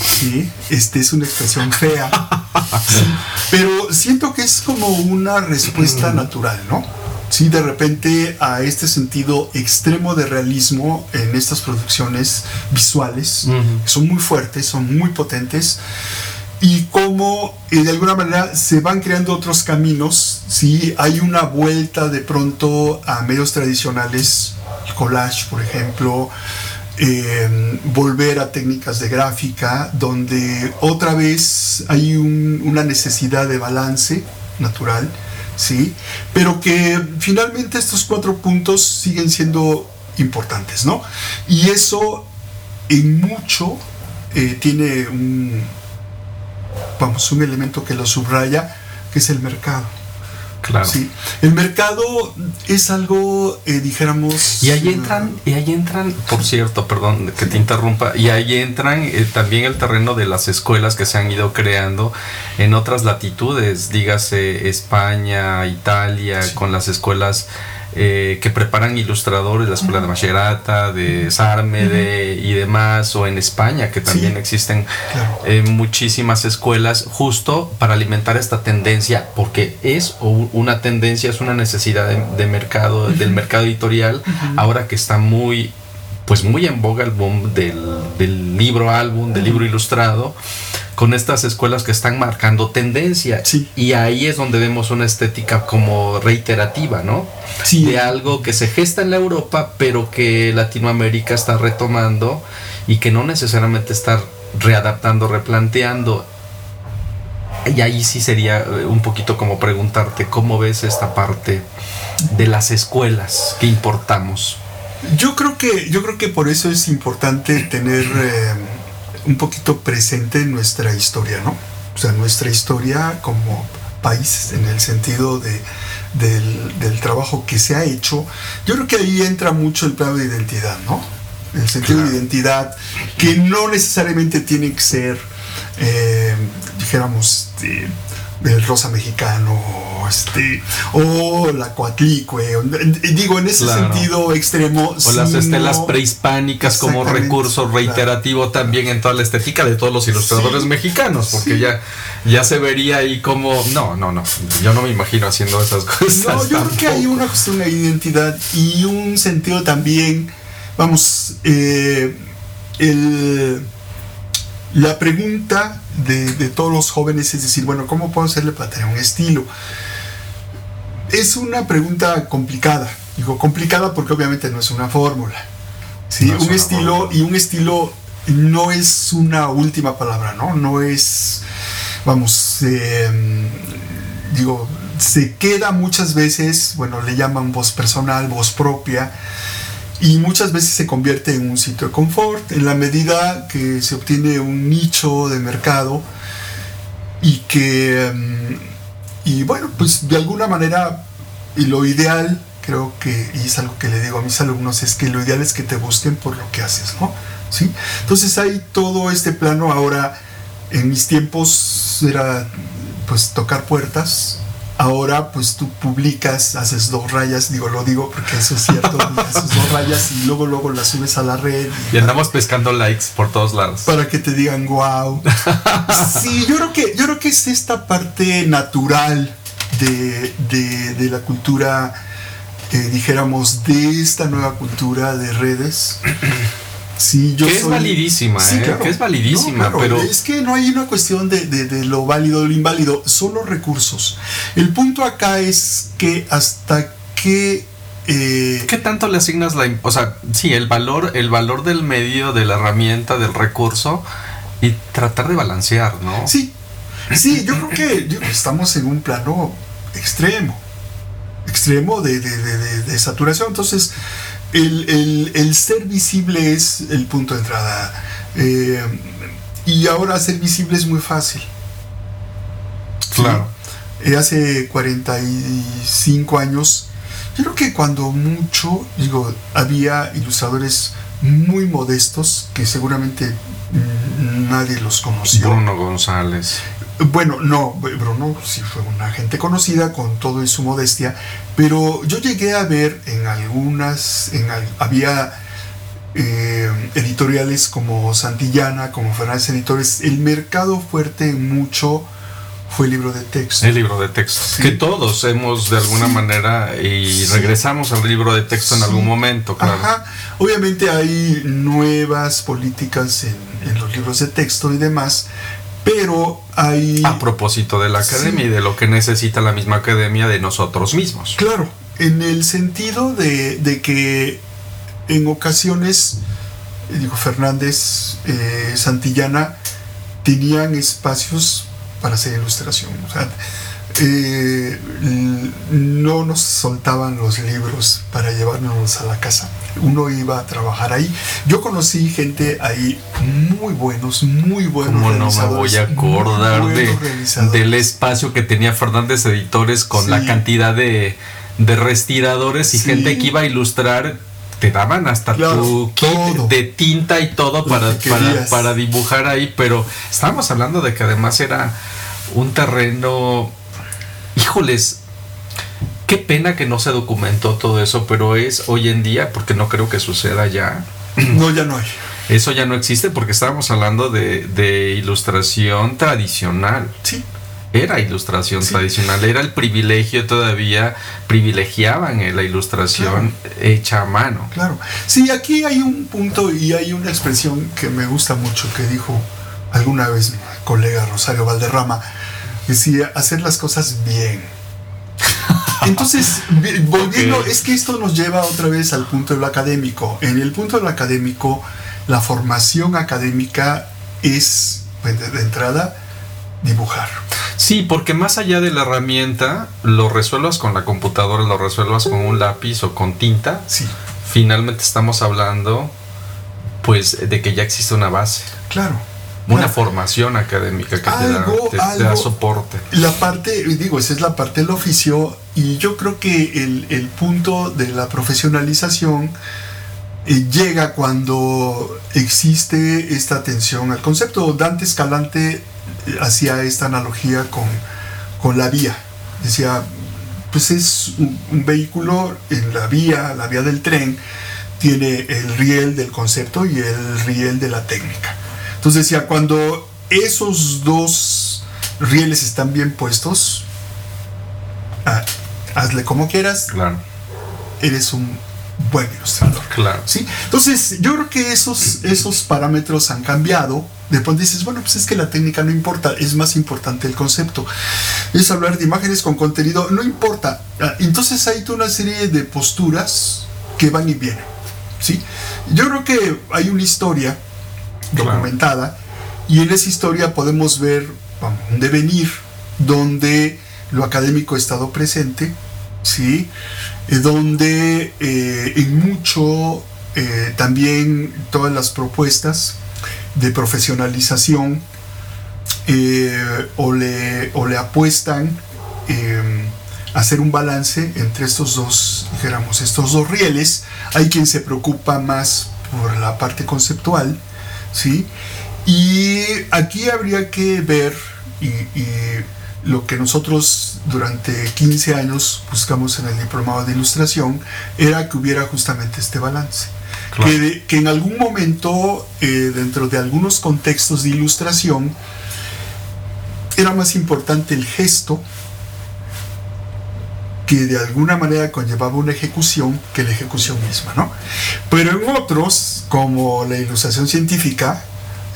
¿sí? Este es una expresión fea, <laughs> pero siento que es como una respuesta natural, ¿no? Sí, de repente a este sentido extremo de realismo en estas producciones visuales, que son muy fuertes, son muy potentes, y cómo eh, de alguna manera se van creando otros caminos, ¿sí? hay una vuelta de pronto a medios tradicionales, el collage, por ejemplo, em, volver a técnicas de gráfica, donde otra vez hay una necesidad de balance natural ¿sí? Pero que finalmente estos cuatro puntos siguen siendo importantes, ¿no? Y eso en mucho eh, tiene un, vamos, un elemento que lo subraya, que es el mercado. Claro. Sí. El mercado es algo, eh, dijéramos... Y ahí entran, y ahí entran, por cierto, perdón que te interrumpa, y ahí entran eh, también el terreno de las escuelas que se han ido creando en otras latitudes, dígase España, Italia, con las escuelas eh, que preparan ilustradores, la escuela de Macherata, de Sarmede y demás, o en España, que también existen eh, muchísimas escuelas justo para alimentar esta tendencia, porque es una tendencia, es una necesidad de, mercado, del mercado editorial, ahora que está muy pues muy en boga el boom del, del libro álbum, del libro ilustrado, con estas escuelas que están marcando tendencia. Sí. Y ahí es donde vemos una estética como reiterativa, ¿no? Sí. De algo que se gesta en la Europa, pero que Latinoamérica está retomando y que no necesariamente está readaptando, replanteando. Y ahí sí sería eh, un poquito como preguntarte cómo ves esta parte de las escuelas que importamos. Yo creo que, yo creo que por eso es importante tener eh, un poquito presente nuestra historia, ¿no? O sea, nuestra historia como país en el sentido de, del, del trabajo que se ha hecho. Yo creo que ahí entra mucho el plano de identidad, ¿no? El sentido Claro. de identidad que no necesariamente tiene que ser, eh, dijéramos, este, el rosa mexicano, este, o la coatlicue, o- digo, en ese Claro. sentido extremo. O las estelas prehispánicas como recurso claro. reiterativo también en toda la estética de todos los ilustradores Sí, mexicanos, porque sí. ya, ya se vería ahí como... No, no, no, yo no me imagino haciendo esas cosas. No, yo creo que hay una cuestión de identidad y un sentido también, vamos, eh, el- la pregunta de, de todos los jóvenes es decir, bueno, ¿cómo puedo hacerle para tener un estilo? Es una pregunta complicada, digo complicada porque obviamente no es una fórmula. ¿sí? No es un una estilo fórmula. y un estilo no es una última palabra, ¿no? No es, vamos, eh, digo, se queda muchas veces, bueno, le llaman voz personal, voz propia, y muchas veces se convierte en un sitio de confort en la medida que se obtiene un nicho de mercado y que, mm, y bueno, pues de alguna manera, y lo ideal, creo que, y es algo que le digo a mis alumnos, es que lo ideal es que te busquen por lo que haces, ¿no? ¿Sí? Entonces hay todo este plano ahora, en mis tiempos era pues tocar puertas, ahora pues tú publicas, haces dos rayas, digo, lo digo porque eso es cierto, <laughs> haces dos rayas y luego luego las subes a la red. Y andamos pescando likes por todos lados. Para que te digan wow. <laughs> Sí, yo creo que, yo creo que es esta parte natural de, de- de la cultura, eh, dijéramos, de esta nueva cultura de redes. Sí, yo Que es validísima, Sí, ¿eh? claro. Que es validísima, No, claro, pero... Es que no hay una cuestión de, de- de lo válido o lo inválido, son los recursos. El punto acá es que hasta que... eh, ¿Qué tanto le asignas la... O sea, sí, el valor, el valor del medio, de la herramienta, del recurso y tratar de balancear, ¿no? Sí, sí, yo creo que yo- estamos en un plano extremo, extremo de- de- de saturación. Entonces, el, el- el ser visible es el punto de entrada. Eh, y ahora ser visible es muy fácil. ¿sí? Claro. Eh, hace 45 años, yo creo que cuando mucho, digo, había ilustradores muy modestos que seguramente nadie los conoció. Bruno González. Bueno, no, Bruno sí fue una gente conocida con todo y su modestia, pero yo llegué a ver en algunas, en había eh, editoriales como Santillana, como Fernández Editores, el mercado fuerte mucho fue el libro de texto. El libro de texto. Sí. Que todos hemos de alguna Sí. manera y Sí. regresamos al libro de texto en algún momento, claro. Ajá. Obviamente hay nuevas políticas en, en los libros de texto y demás, pero hay... A propósito de la Sí. academia y de lo que necesita la misma academia de nosotros mismos. Claro, en el sentido de, de que en ocasiones, digo, Fernández, eh, Santillana, tenían espacios para hacer ilustración. O sea, eh, no nos soltaban los libros para llevárnoslos a la casa. Uno iba a trabajar ahí. Yo conocí gente ahí muy buenos, muy buenos ¿Cómo no me voy a acordar de, del espacio que tenía Fernández Editores con Sí. la cantidad de, de respiradores y Sí. gente que iba a ilustrar? Te daban hasta Claro, tu kit todo. de tinta y todo para, que para, querías. para dibujar ahí, pero estábamos hablando de que además era un terreno, híjoles, qué pena que no se documentó todo eso, pero es hoy en día, porque no creo que suceda ya, <clears throat> No, ya no hay. eso ya no existe porque estábamos hablando de, de ilustración tradicional. Sí, Era ilustración Sí. tradicional, era el privilegio todavía, privilegiaban eh, la ilustración hecha a mano. Claro. Sí, aquí hay un punto y hay una expresión que me gusta mucho que dijo alguna vez mi colega Rosario Valderrama decía hacer las cosas bien. Entonces, volviendo, es que esto nos lleva otra vez al punto de lo académico. En el punto de lo académico, la formación académica es, pues, de entrada, dibujar. Sí, porque más allá de la herramienta, lo resuelvas con la computadora, lo resuelvas con un lápiz o con tinta. Sí. Finalmente estamos hablando, pues, de que ya existe una base. Claro. Una formación académica que te, da, soporte. La parte, digo, esa es la parte del oficio y yo creo que el, el punto de la profesionalización eh, llega cuando existe esta atención al concepto. Dante Escalante eh, hacía esta analogía con, la vía. Decía, pues es un, vehículo en la vía, la vía del tren, tiene el riel del concepto y el riel de la técnica. Entonces decía, cuando esos dos rieles están bien puestos, ah, hazle como quieras, claro. eres un buen ilustrador. Claro. ¿sí? Entonces, yo creo que esos, esos parámetros han cambiado. De pronto dices, bueno, pues es que la técnica no importa, es más importante el concepto. Es hablar de imágenes con contenido, no importa. Ah, entonces hay toda una serie de posturas que van y vienen. ¿sí? Yo creo que hay una historia documentada y en esa historia podemos ver un devenir donde lo académico ha estado presente, ¿sí? Eh, donde eh, en mucho eh, también todas las propuestas de profesionalización o, le, o le apuestan a hacer un balance entre estos dos, dijéramos, estos dos rieles. Hay quien se preocupa más por la parte conceptual, ¿sí? Y aquí habría que ver y lo que nosotros durante 15 años buscamos en el diplomado de ilustración era que hubiera justamente este balance. Que, que, en algún momento, eh, dentro de algunos contextos de ilustración, era más importante el gesto que de alguna manera conllevaba una ejecución que la ejecución misma, ¿no? Pero en otros, como la ilustración científica,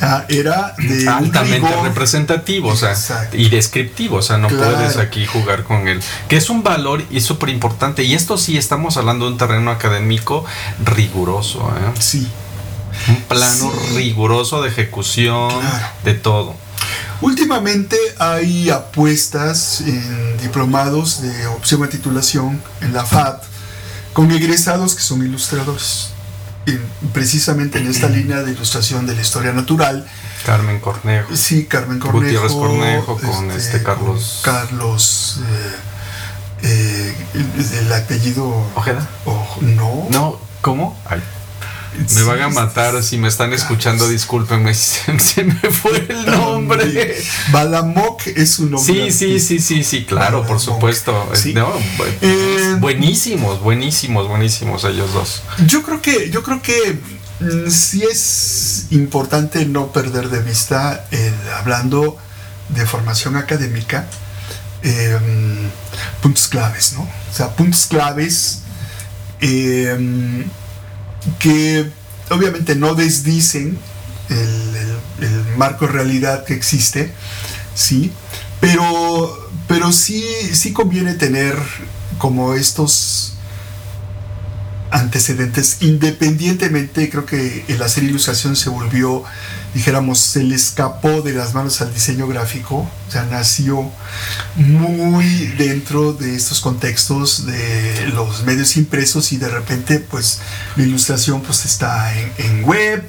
Ah, era de altamente representativo o sea, y descriptivo, o sea, no puedes aquí jugar con él, que es un valor y súper importante. Y esto sí estamos hablando de un terreno académico riguroso, ¿eh? Sí. Un plano riguroso de ejecución, de todo. Últimamente hay apuestas en diplomados de opción a titulación en la FAD con egresados que son ilustradores precisamente en esta <clears throat> línea de ilustración de la historia natural. Carmen Cornejo. Sí, Carmen Cornejo. Gutiérrez Cornejo con este, este Carlos. Carlos. Eh, eh, el, apellido. ¿Ojeda? no. No, ¿cómo? Ay. Me van a matar si me están escuchando, discúlpenme, <laughs> se me fue el nombre. Balamoc es un nombre. Sí, sí, sí, sí, sí, claro, por supuesto. Eh, buenísimos, buenísimos, buenísimos ellos dos. Yo creo que, yo creo que mm, sí es importante no perder de vista, hablando de formación académica, em, puntos claves, ¿no? O sea, puntos claves. Eh, que obviamente no desdicen el, marco realidad que existe, ¿sí? Pero, pero sí, sí conviene tener como estos antecedentes, independientemente, creo que el hacer ilustración se volvió, dijéramos, se le escapó de las manos al diseño gráfico, o sea, nació muy dentro de estos contextos de los medios impresos y de repente, pues, la ilustración pues está en, web,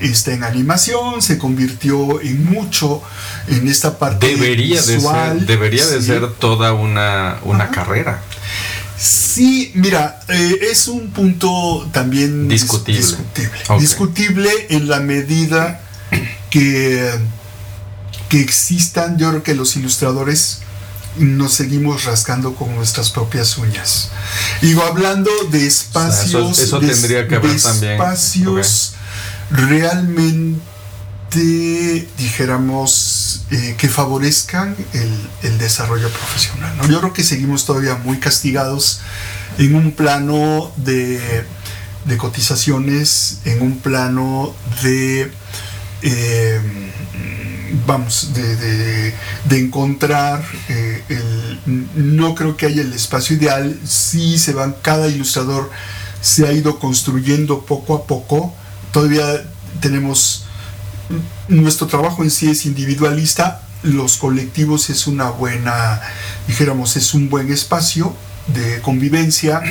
está en animación, se convirtió en mucho en esta parte debería visual. De ser, debería de ser toda una, una carrera. Sí, mira, eh, es un punto también discutible. Discutible, en la medida que, que existan, yo creo que los ilustradores nos seguimos rascando con nuestras propias uñas. Digo, hablando de espacios, eso, tendría que haber también. espacios realmente dijéramos, eh, que favorezcan el, desarrollo profesional. Yo creo que seguimos todavía muy castigados en un plano de, cotizaciones, en un plano de eh, vamos, de, encontrar eh, el, no creo que haya el espacio ideal, sí se van, cada ilustrador se ha ido construyendo poco a poco, todavía tenemos, nuestro trabajo en sí es individualista, los colectivos es una buena, dijéramos, es un buen espacio, de convivencia,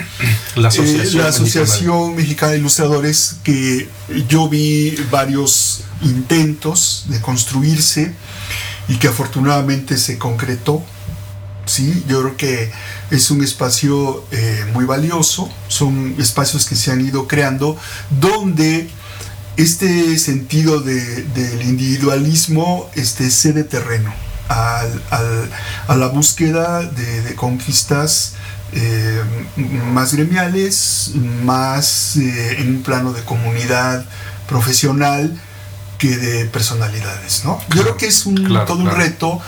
la eh, Asociación, Mexicana. de Ilustradores, que yo vi varios intentos de construirse y que afortunadamente se concretó. ¿sí? Yo creo que es un espacio eh, muy valioso, son espacios que se han ido creando donde este sentido de, del individualismo este, cede terreno al, a la búsqueda de, de conquistas eh, más gremiales, más eh, en un plano de comunidad profesional que de personalidades, ¿no? Yo creo que es un, todo un reto,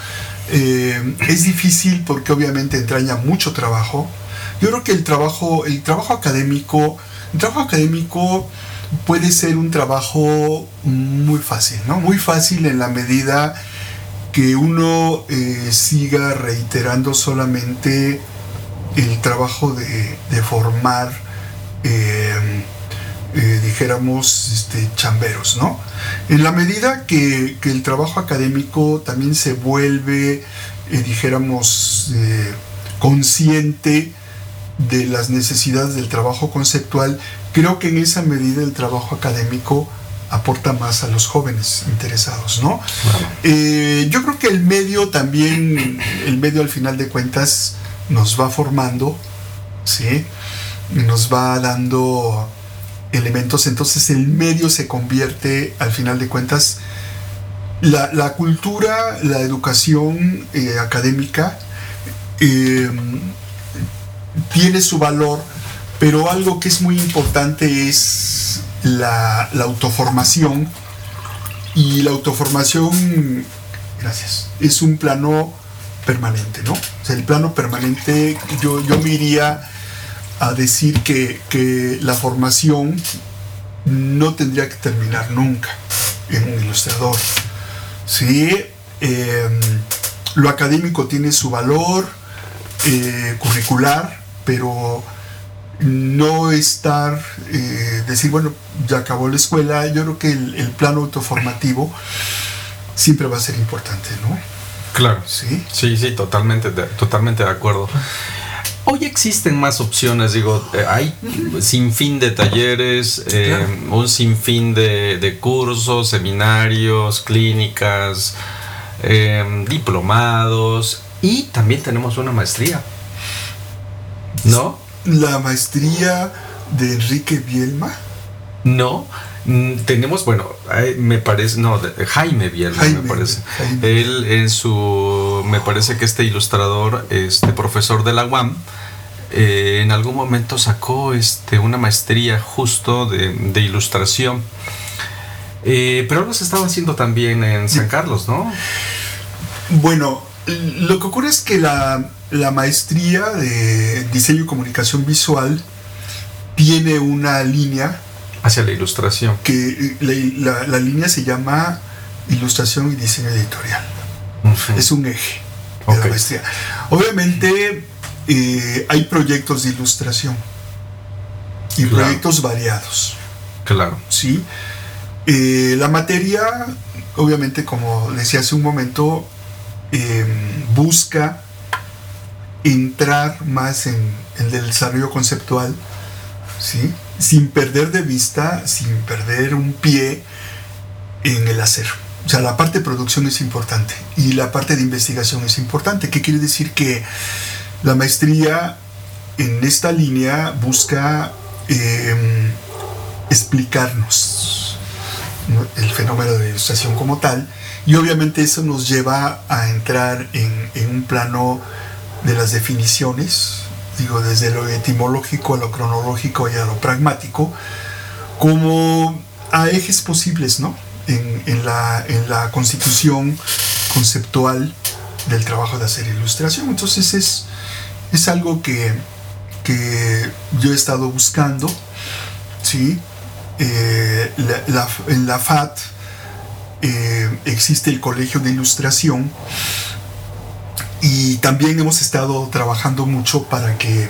eh, es difícil porque obviamente entraña mucho trabajo. Yo creo que el trabajo, el trabajo académico, el trabajo académico puede ser un trabajo muy fácil, ¿no? Muy fácil en la medida que uno siga reiterando solamente el trabajo de, formar, eh, eh, dijéramos, este, chamberos, ¿no? En la medida que, el trabajo académico también se vuelve, eh, dijéramos, consciente de las necesidades del trabajo conceptual, creo que en esa medida el trabajo académico aporta más a los jóvenes interesados, ¿no? yo creo que el medio también, el medio al final de cuentas, nos va formando, ¿sí? nos va dando elementos, entonces el medio se convierte, al final de cuentas, la, cultura, la educación eh, académica em, tiene su valor, pero algo que es muy importante es la, la autoformación, y la autoformación, gracias, es un plano permanente, ¿no? O sea, el plano permanente, yo, yo me iría a decir que, la formación no tendría que terminar nunca en un ilustrador. Sí, em, lo académico tiene su valor eh, curricular, pero no estar, eh, decir, bueno, ya acabó la escuela, yo creo que el, el plano autoformativo siempre va a ser importante, ¿no? Claro. Sí. Sí, sí, totalmente de, totalmente de acuerdo. Hoy existen más opciones, digo, eh, hay sin fin de talleres, eh, un sinfín de, de, cursos, seminarios, clínicas, eh, diplomados y también tenemos una maestría. ¿No? La maestría de Enrique Bielma. No, Mm, tenemos, bueno, me parece, no, Jaime Bielma, me parece. Él en su, me parece que este ilustrador, este profesor de la UAM, eh, en algún momento sacó este, una maestría justo de, ilustración. Eh, pero lo se estaba haciendo también en San Carlos, ¿no? Bueno, lo que ocurre es que la, la maestría de diseño y comunicación visual tiene una línea Hacia la ilustración. Que eh, la, línea se llama Ilustración y Diseño Editorial. Es un eje de la maestría. Obviamente eh, hay proyectos de ilustración y proyectos variados. Claro. Sí. Eh, la materia, obviamente, como decía hace un momento, busca entrar más en, en el desarrollo conceptual, ¿sí? Sin perder de vista, sin perder un pie en el hacer. O sea, la parte de producción es importante y la parte de investigación es importante. ¿Qué quiere decir? Que la maestría en esta línea busca em, explicarnos el fenómeno de ilustración como tal y obviamente eso nos lleva a entrar en un plano de las definiciones, digo, desde lo etimológico a lo cronológico y a lo pragmático, como a ejes posibles, ¿no? En, la, en la constitución conceptual del trabajo de hacer ilustración. Entonces es, es algo que, yo he estado buscando, ¿sí? Eh, en la FAT eh, existe el Colegio de Ilustración y también hemos estado trabajando mucho para que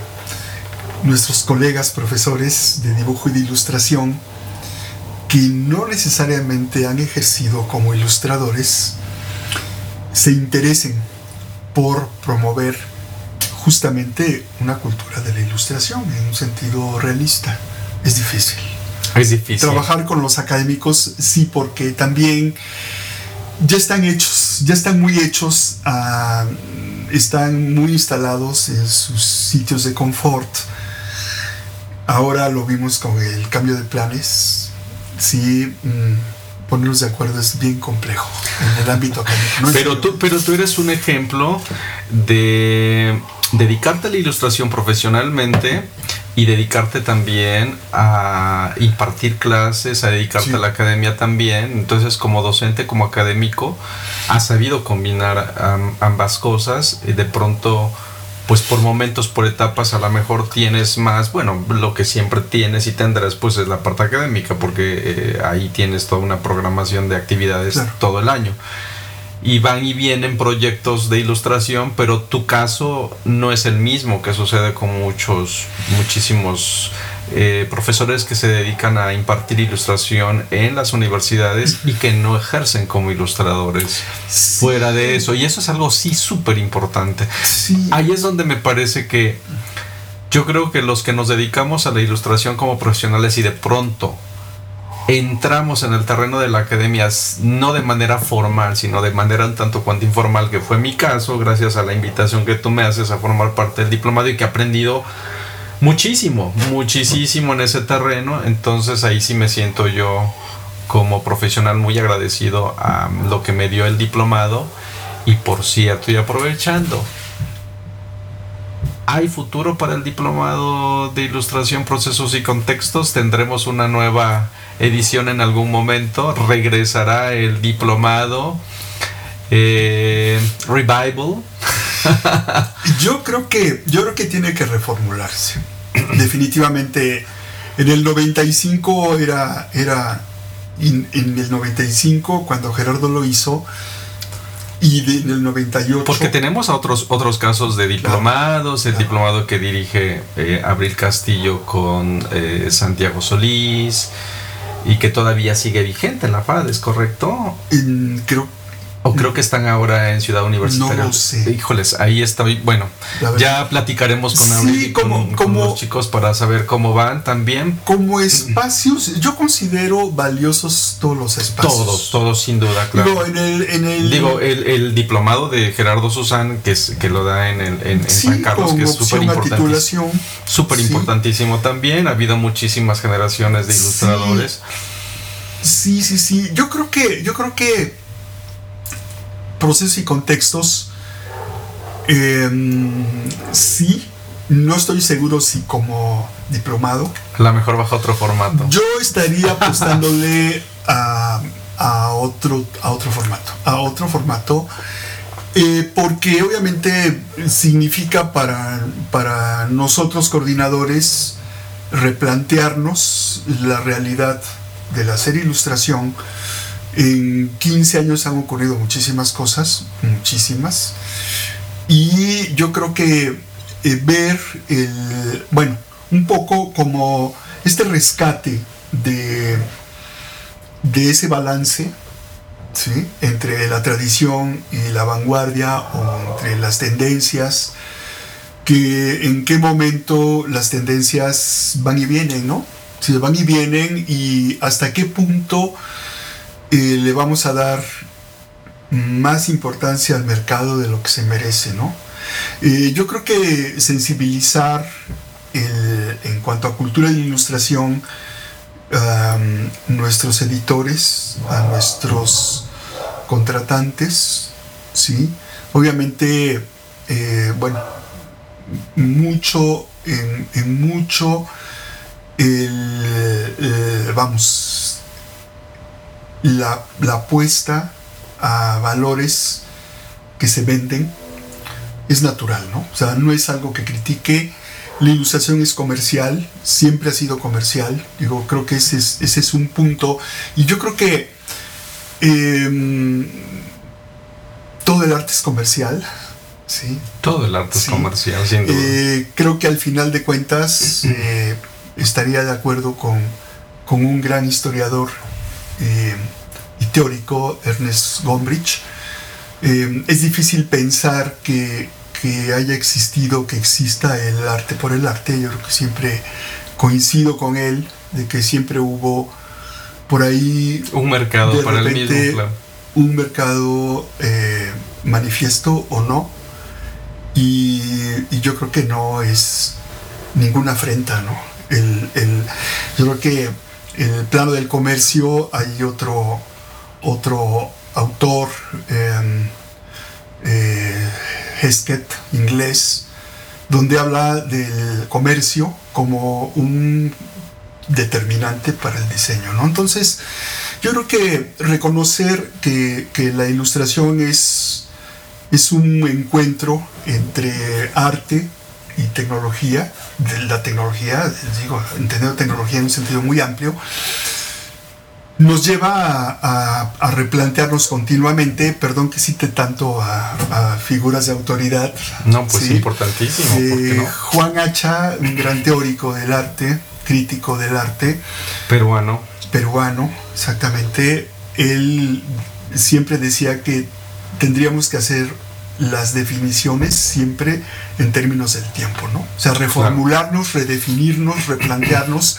nuestros colegas profesores de dibujo y de ilustración que no necesariamente han ejercido como ilustradores se interesen por promover justamente una cultura de la ilustración en un sentido realista. Es difícil. Es difícil. Trabajar con los académicos, sí, porque también ya están hechos, ya están muy hechos, ah, están muy instalados en sus sitios de confort. Ahora lo vimos con el cambio de planes. Sí, mm, ponernos de acuerdo es bien complejo en el ámbito académico. pero, tú, pero tú eres un ejemplo de dedicarte a la ilustración profesionalmente y dedicarte también a impartir clases, a dedicarte a la academia también. Entonces, como docente, como académico, has sabido combinar ambas cosas y de pronto pues por momentos, por etapas, a lo mejor tienes más, bueno, lo que siempre tienes y tendrás, pues es la parte académica, porque eh, ahí tienes toda una programación de actividades todo el año y van y vienen proyectos de ilustración, pero tu caso no es el mismo que sucede con muchos, muchísimos eh, profesores que se dedican a impartir ilustración en las universidades y que no ejercen como ilustradores fuera de eso. Y eso es algo sí súper importante. Ahí es donde me parece que yo creo que los que nos dedicamos a la ilustración como profesionales y de pronto entramos en el terreno de la academia no de manera formal, sino de manera un tanto cuanto informal, que fue mi caso, gracias a la invitación que tú me haces a formar parte del diplomado y que he aprendido muchísimo, muchísimo en ese terreno. Entonces ahí sí me siento yo como profesional muy agradecido a lo que me dio el diplomado. Y por cierto, y aprovechando, ¿hay futuro para el diplomado de ilustración, procesos y contextos? ¿Tendremos una nueva edición en algún momento. Regresará el diplomado eh, Revival. <laughs> yo creo que yo creo que tiene que reformularse. Definitivamente en el 95 era era en, el 95 cuando Gerardo lo hizo y en el 98 porque tenemos otros otros casos de diplomados el diplomado que dirige eh, Abril Castillo con eh, Santiago Solís y que todavía sigue vigente en la FAD, ¿es correcto? creo o creo que están ahora en Ciudad Universitaria. No lo sé. Híjoles, ahí estoy. Bueno, ya platicaremos con, y con, los chicos para saber cómo van también. Como espacios, yo considero valiosos todos los espacios. Todos, todos sin duda, claro. Digo, en el, en el, Digo, el, diplomado de Gerardo Susán, que, es, que lo da en, el, en, San Carlos, que es súper importantísimo. Súper importantísimo también. Ha habido muchísimas generaciones de ilustradores. Sí, sí, sí. Yo creo que, yo creo que procesos y contextos, em, sí, no estoy seguro si como diplomado. A lo mejor bajo otro formato. Yo estaría apostándole a, otro, a otro formato. A otro formato. Eh, porque obviamente significa para, para nosotros coordinadores replantearnos la realidad de la serie ilustración en 15 años han ocurrido muchísimas cosas, muchísimas. Y yo creo que eh, ver, el, bueno, un poco como este rescate de, de ese balance entre la tradición y la vanguardia o entre las tendencias, que en qué momento las tendencias van y vienen, ¿no? Si van y vienen y hasta qué punto le vamos a dar más importancia al mercado de lo que se merece, ¿no? yo creo que sensibilizar en cuanto a cultura de ilustración a nuestros editores, a nuestros contratantes, ¿sí? Obviamente, eh, bueno, mucho, en, mucho, vamos, la, apuesta a valores que se venden es natural, ¿no? O sea, no es algo que critique. La ilustración es comercial, siempre ha sido comercial. Digo, creo que ese es, ese es un punto. Y yo creo que em, todo el arte es comercial. ¿sí? Todo el arte es comercial, sin duda. Eh, creo que al final de cuentas <clears throat> eh, estaría de acuerdo con, con un gran historiador eh, y teórico, Ernest Gombrich. es difícil pensar que, que haya existido, que exista el arte por el arte. Yo creo que siempre coincido con él, de que siempre hubo por ahí... Un mercado para el mismo, Un mercado manifiesto o no, y, yo creo que no es ninguna afrenta, ¿no? El, yo creo que en el plano del comercio hay otro, otro autor, em, eh, Hesketh, inglés, donde habla del comercio como un determinante para el diseño, ¿no? Entonces, yo creo que reconocer que, que la ilustración es es un encuentro entre arte y tecnología, de la tecnología, digo, entendiendo tecnología en un sentido muy amplio, nos lleva a, replantearnos continuamente, perdón que cite tanto a, figuras de autoridad. No, pues importantísimo. Eh, Juan Hacha, un gran teórico del arte, crítico del arte. Peruano. Peruano, exactamente. Él siempre decía que tendríamos que hacer las definiciones siempre en términos del tiempo, ¿no? O sea, reformularnos, redefinirnos, <clears throat> replantearnos.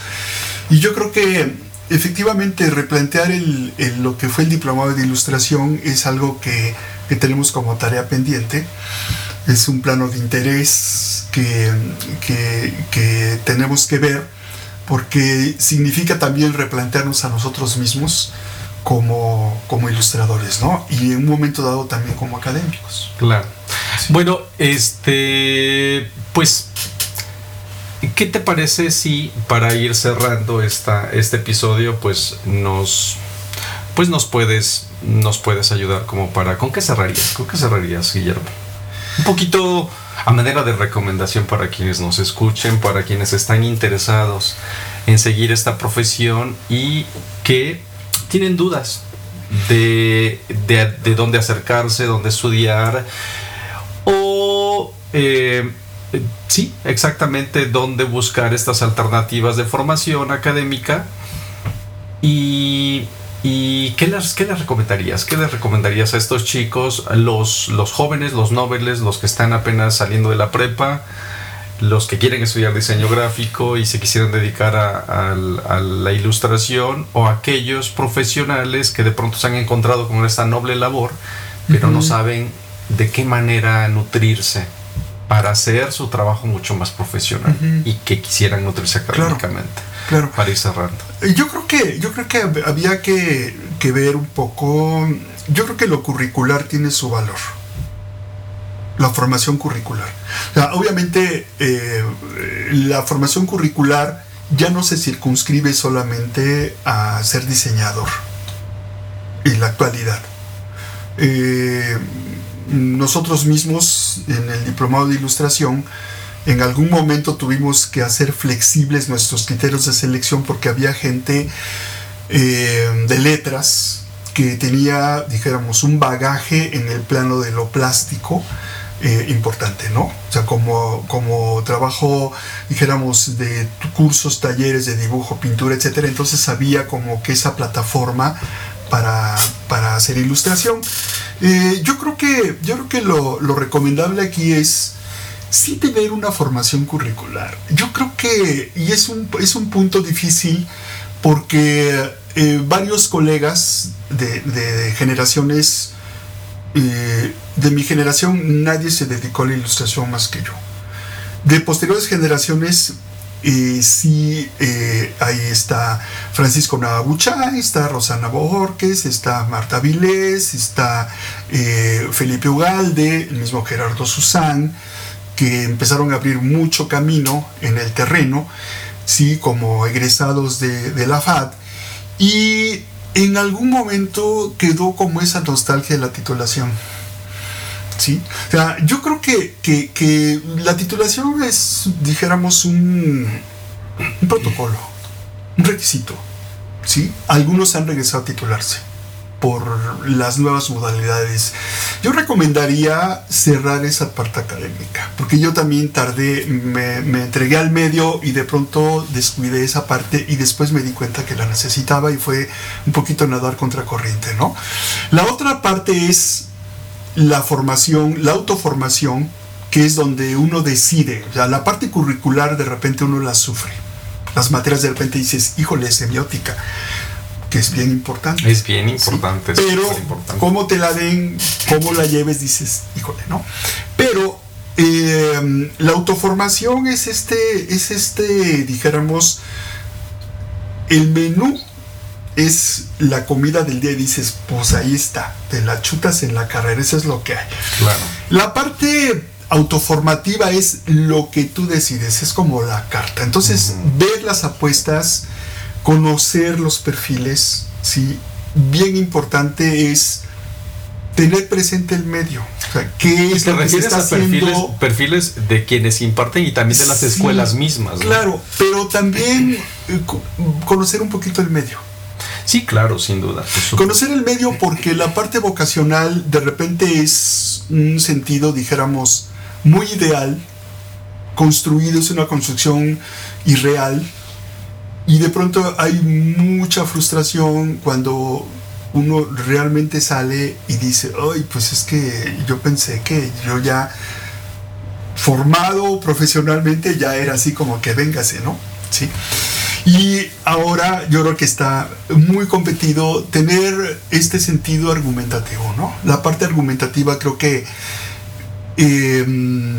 Y yo creo que efectivamente replantear el, lo que fue el diplomado de ilustración es algo que, tenemos como tarea pendiente. Es un plano de interés que, que tenemos que ver porque significa también replantearnos a nosotros mismos como, como ilustradores, ¿no? Y en un momento dado también como académicos. Claro. Bueno, este, pues, ¿qué te parece si para ir cerrando esta, este episodio, pues nos, pues nos puedes, nos puedes ayudar como para, ¿con qué cerrarías? ¿Con qué cerrarías, Guillermo? Un poquito a manera de recomendación para quienes nos escuchen, para quienes están interesados en seguir esta profesión y que tienen dudas de, de, dónde acercarse, dónde estudiar, o eh, sí, exactamente dónde buscar estas alternativas de formación académica y, y ¿qué, les, ¿qué les recomendarías? ¿Qué les recomendarías a estos chicos, los, los jóvenes, los nobles, los que están apenas saliendo de la prepa? Los que quieren estudiar diseño gráfico y se quisieran dedicar a, la ilustración o aquellos profesionales que de pronto se han encontrado con esta noble labor, pero no saben de qué manera nutrirse para hacer su trabajo mucho más profesional y que quisieran nutrirse académicamente. Claro. Para ir cerrando. Yo creo que, yo creo que había que, que ver un poco. Yo creo que lo curricular tiene su valor la formación curricular. obviamente eh, la formación curricular ya no se circunscribe solamente a ser diseñador en la actualidad. Eh, nosotros mismos en el diplomado de ilustración en algún momento tuvimos que hacer flexibles nuestros criterios de selección porque había gente eh, de letras que tenía, dijéramos, un bagaje en el plano de lo plástico eh, importante, ¿no? O sea, como, como trabajo, dijéramos, de cursos, talleres de dibujo, pintura, etcétera, entonces había como que esa plataforma para, para hacer ilustración. Eh, yo creo que, yo creo que lo, lo recomendable aquí es sí tener una formación curricular. Yo creo que, y es un, es un punto difícil porque eh, varios colegas de, de generaciones de mi generación nadie se dedicó a la ilustración más que yo. De posteriores generaciones, eh, sí, eh, ahí está Francisco Navabuchay, está Rosana Borges, está Marta Vilés, está eh, Felipe Ugalde, el mismo Gerardo Susán, que empezaron a abrir mucho camino en el terreno, sí, como egresados de, de la FAD. Y en algún momento quedó como esa nostalgia de la titulación. ¿Sí? O sea, yo creo que, la titulación es, dijéramos, un, protocolo, un requisito. ¿Sí? Algunos han regresado a titularse. Por las nuevas modalidades. Yo recomendaría cerrar esa parte académica, porque yo también tardé, me, me, entregué al medio y de pronto descuidé esa parte y después me di cuenta que la necesitaba y fue un poquito nadar contra corriente, ¿no? La otra parte es la formación, la autoformación, que es donde uno decide, o la parte curricular de repente uno la sufre. Las materias de repente dices, híjole, semiótica que es bien importante. Es bien importante. pero cómo te la den, cómo la lleves, dices, híjole, ¿no? Pero em, la autoformación es este, es este, dijéramos, el menú es la comida del día y dices, pues ahí está, te la chutas en la carrera, eso es lo que hay. Claro. La parte autoformativa es lo que tú decides, es como la carta. Entonces, ver las apuestas, conocer los perfiles, ¿sí? Bien importante es tener presente el medio. O sea, ¿qué es lo que se está a perfiles, perfiles, de quienes imparten y también de las escuelas mismas. Claro, pero también eh, conocer un poquito el medio. Sí, claro, sin duda. Conocer el medio porque la parte vocacional de repente es un sentido, dijéramos, muy ideal, construido, es una construcción irreal, y de pronto hay mucha frustración cuando uno realmente sale y dice, ay, pues es que yo pensé que yo ya formado profesionalmente ya era así como que véngase, ¿no? Sí. Y ahora yo creo que está muy competido tener este sentido argumentativo, ¿no? La parte argumentativa creo que em,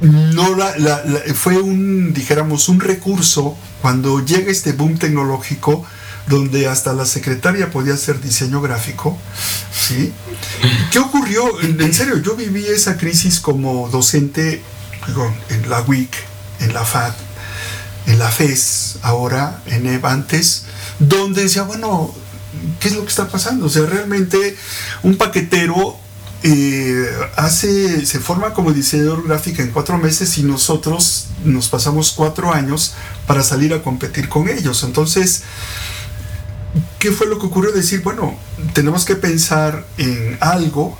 no la, fue un, dijéramos, un recurso cuando llega este boom tecnológico donde hasta la secretaria podía hacer diseño gráfico, ¿sí? ¿Qué ocurrió? En serio, yo viví esa crisis como docente en la WIC, en la FAT, en la FES, ahora, en EV antes, donde decía, bueno, ¿qué es lo que está pasando? O sea, realmente un paquetero eh, hace, se forma como diseñador gráfico en cuatro meses y nosotros nos pasamos cuatro años para salir a competir con ellos. Entonces, ¿qué fue lo que ocurrió? Decir, bueno, tenemos que pensar en algo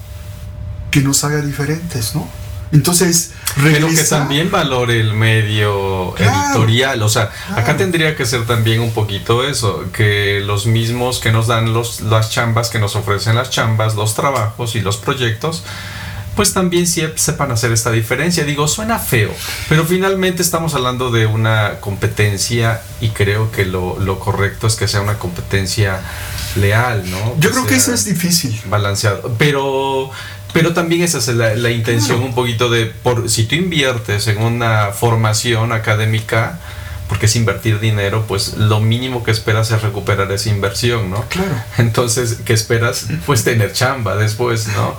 que nos haga diferentes, ¿no? Entonces, pero que también valore el medio editorial. O sea, acá tendría que ser también un poquito eso, que los mismos que nos dan los, las chambas, que nos ofrecen las chambas, los trabajos y los proyectos, pues también sepan hacer esta diferencia. Digo, suena feo, pero finalmente estamos hablando de una competencia y creo que lo, lo correcto es que sea una competencia leal, ¿no? Yo creo que eso es difícil. Balanceado. Pero pero también esa es la, intención un poquito de, por, si tú inviertes en una formación académica, porque es invertir dinero, pues lo mínimo que esperas es recuperar esa inversión, ¿no? Claro. Entonces, ¿qué esperas? Pues tener chamba después, ¿no?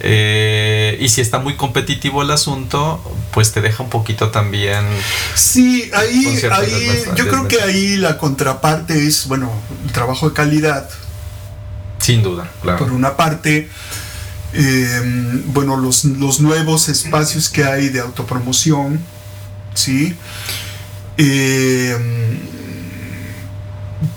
Eh, y si está muy competitivo el asunto, pues te deja un poquito también. Sí, ahí, ahí yo creo que ahí la contraparte es, bueno, el trabajo de calidad. Sin duda, claro. Por una parte, Em, bueno, los, nuevos espacios que hay de autopromoción, ¿sí? Em,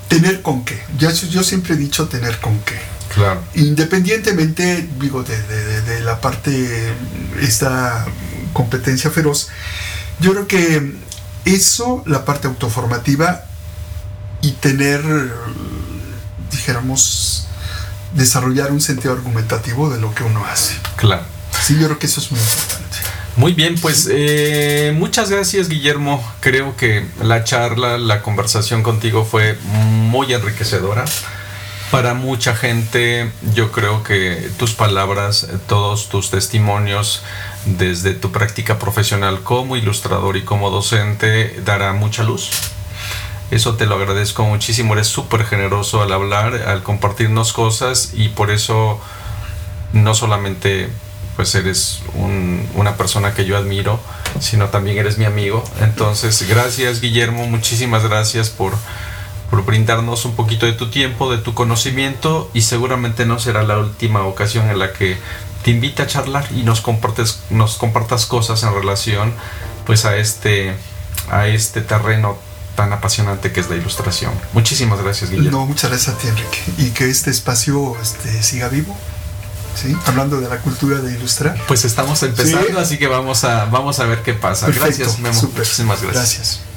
tener con qué. Ya, yo siempre he dicho tener con qué. Claro. Independientemente, digo, de, la parte, esta competencia feroz, yo creo que eso, la parte autoformativa y tener, dijéramos, desarrollar un sentido argumentativo de lo que uno hace. Claro. Sí, yo creo que eso es muy importante. Muy bien, pues eh, muchas gracias Guillermo. Creo que la charla, la conversación contigo fue muy enriquecedora. Para mucha gente, yo creo que tus palabras, todos tus testimonios desde tu práctica profesional como ilustrador y como docente dará mucha luz eso te lo agradezco muchísimo. Eres súper generoso al hablar, al compartirnos cosas y por eso no solamente pues eres una persona que yo admiro, sino también eres mi amigo. Entonces, gracias Guillermo, muchísimas gracias por, por brindarnos un poquito de tu tiempo, de tu conocimiento y seguramente no será la última ocasión en la que te invite a charlar y nos compartes, nos compartas cosas en relación pues a este, a este terreno tan apasionante que es la ilustración. Muchísimas gracias, Guillermo. No, muchas gracias a ti, Enrique. Y que este espacio este, siga vivo. ¿Sí? Hablando de la cultura de ilustrar. Pues estamos empezando, así que vamos a, vamos a ver qué pasa. Perfecto, gracias, Memo. súper. Muchísimas gracias. Gracias.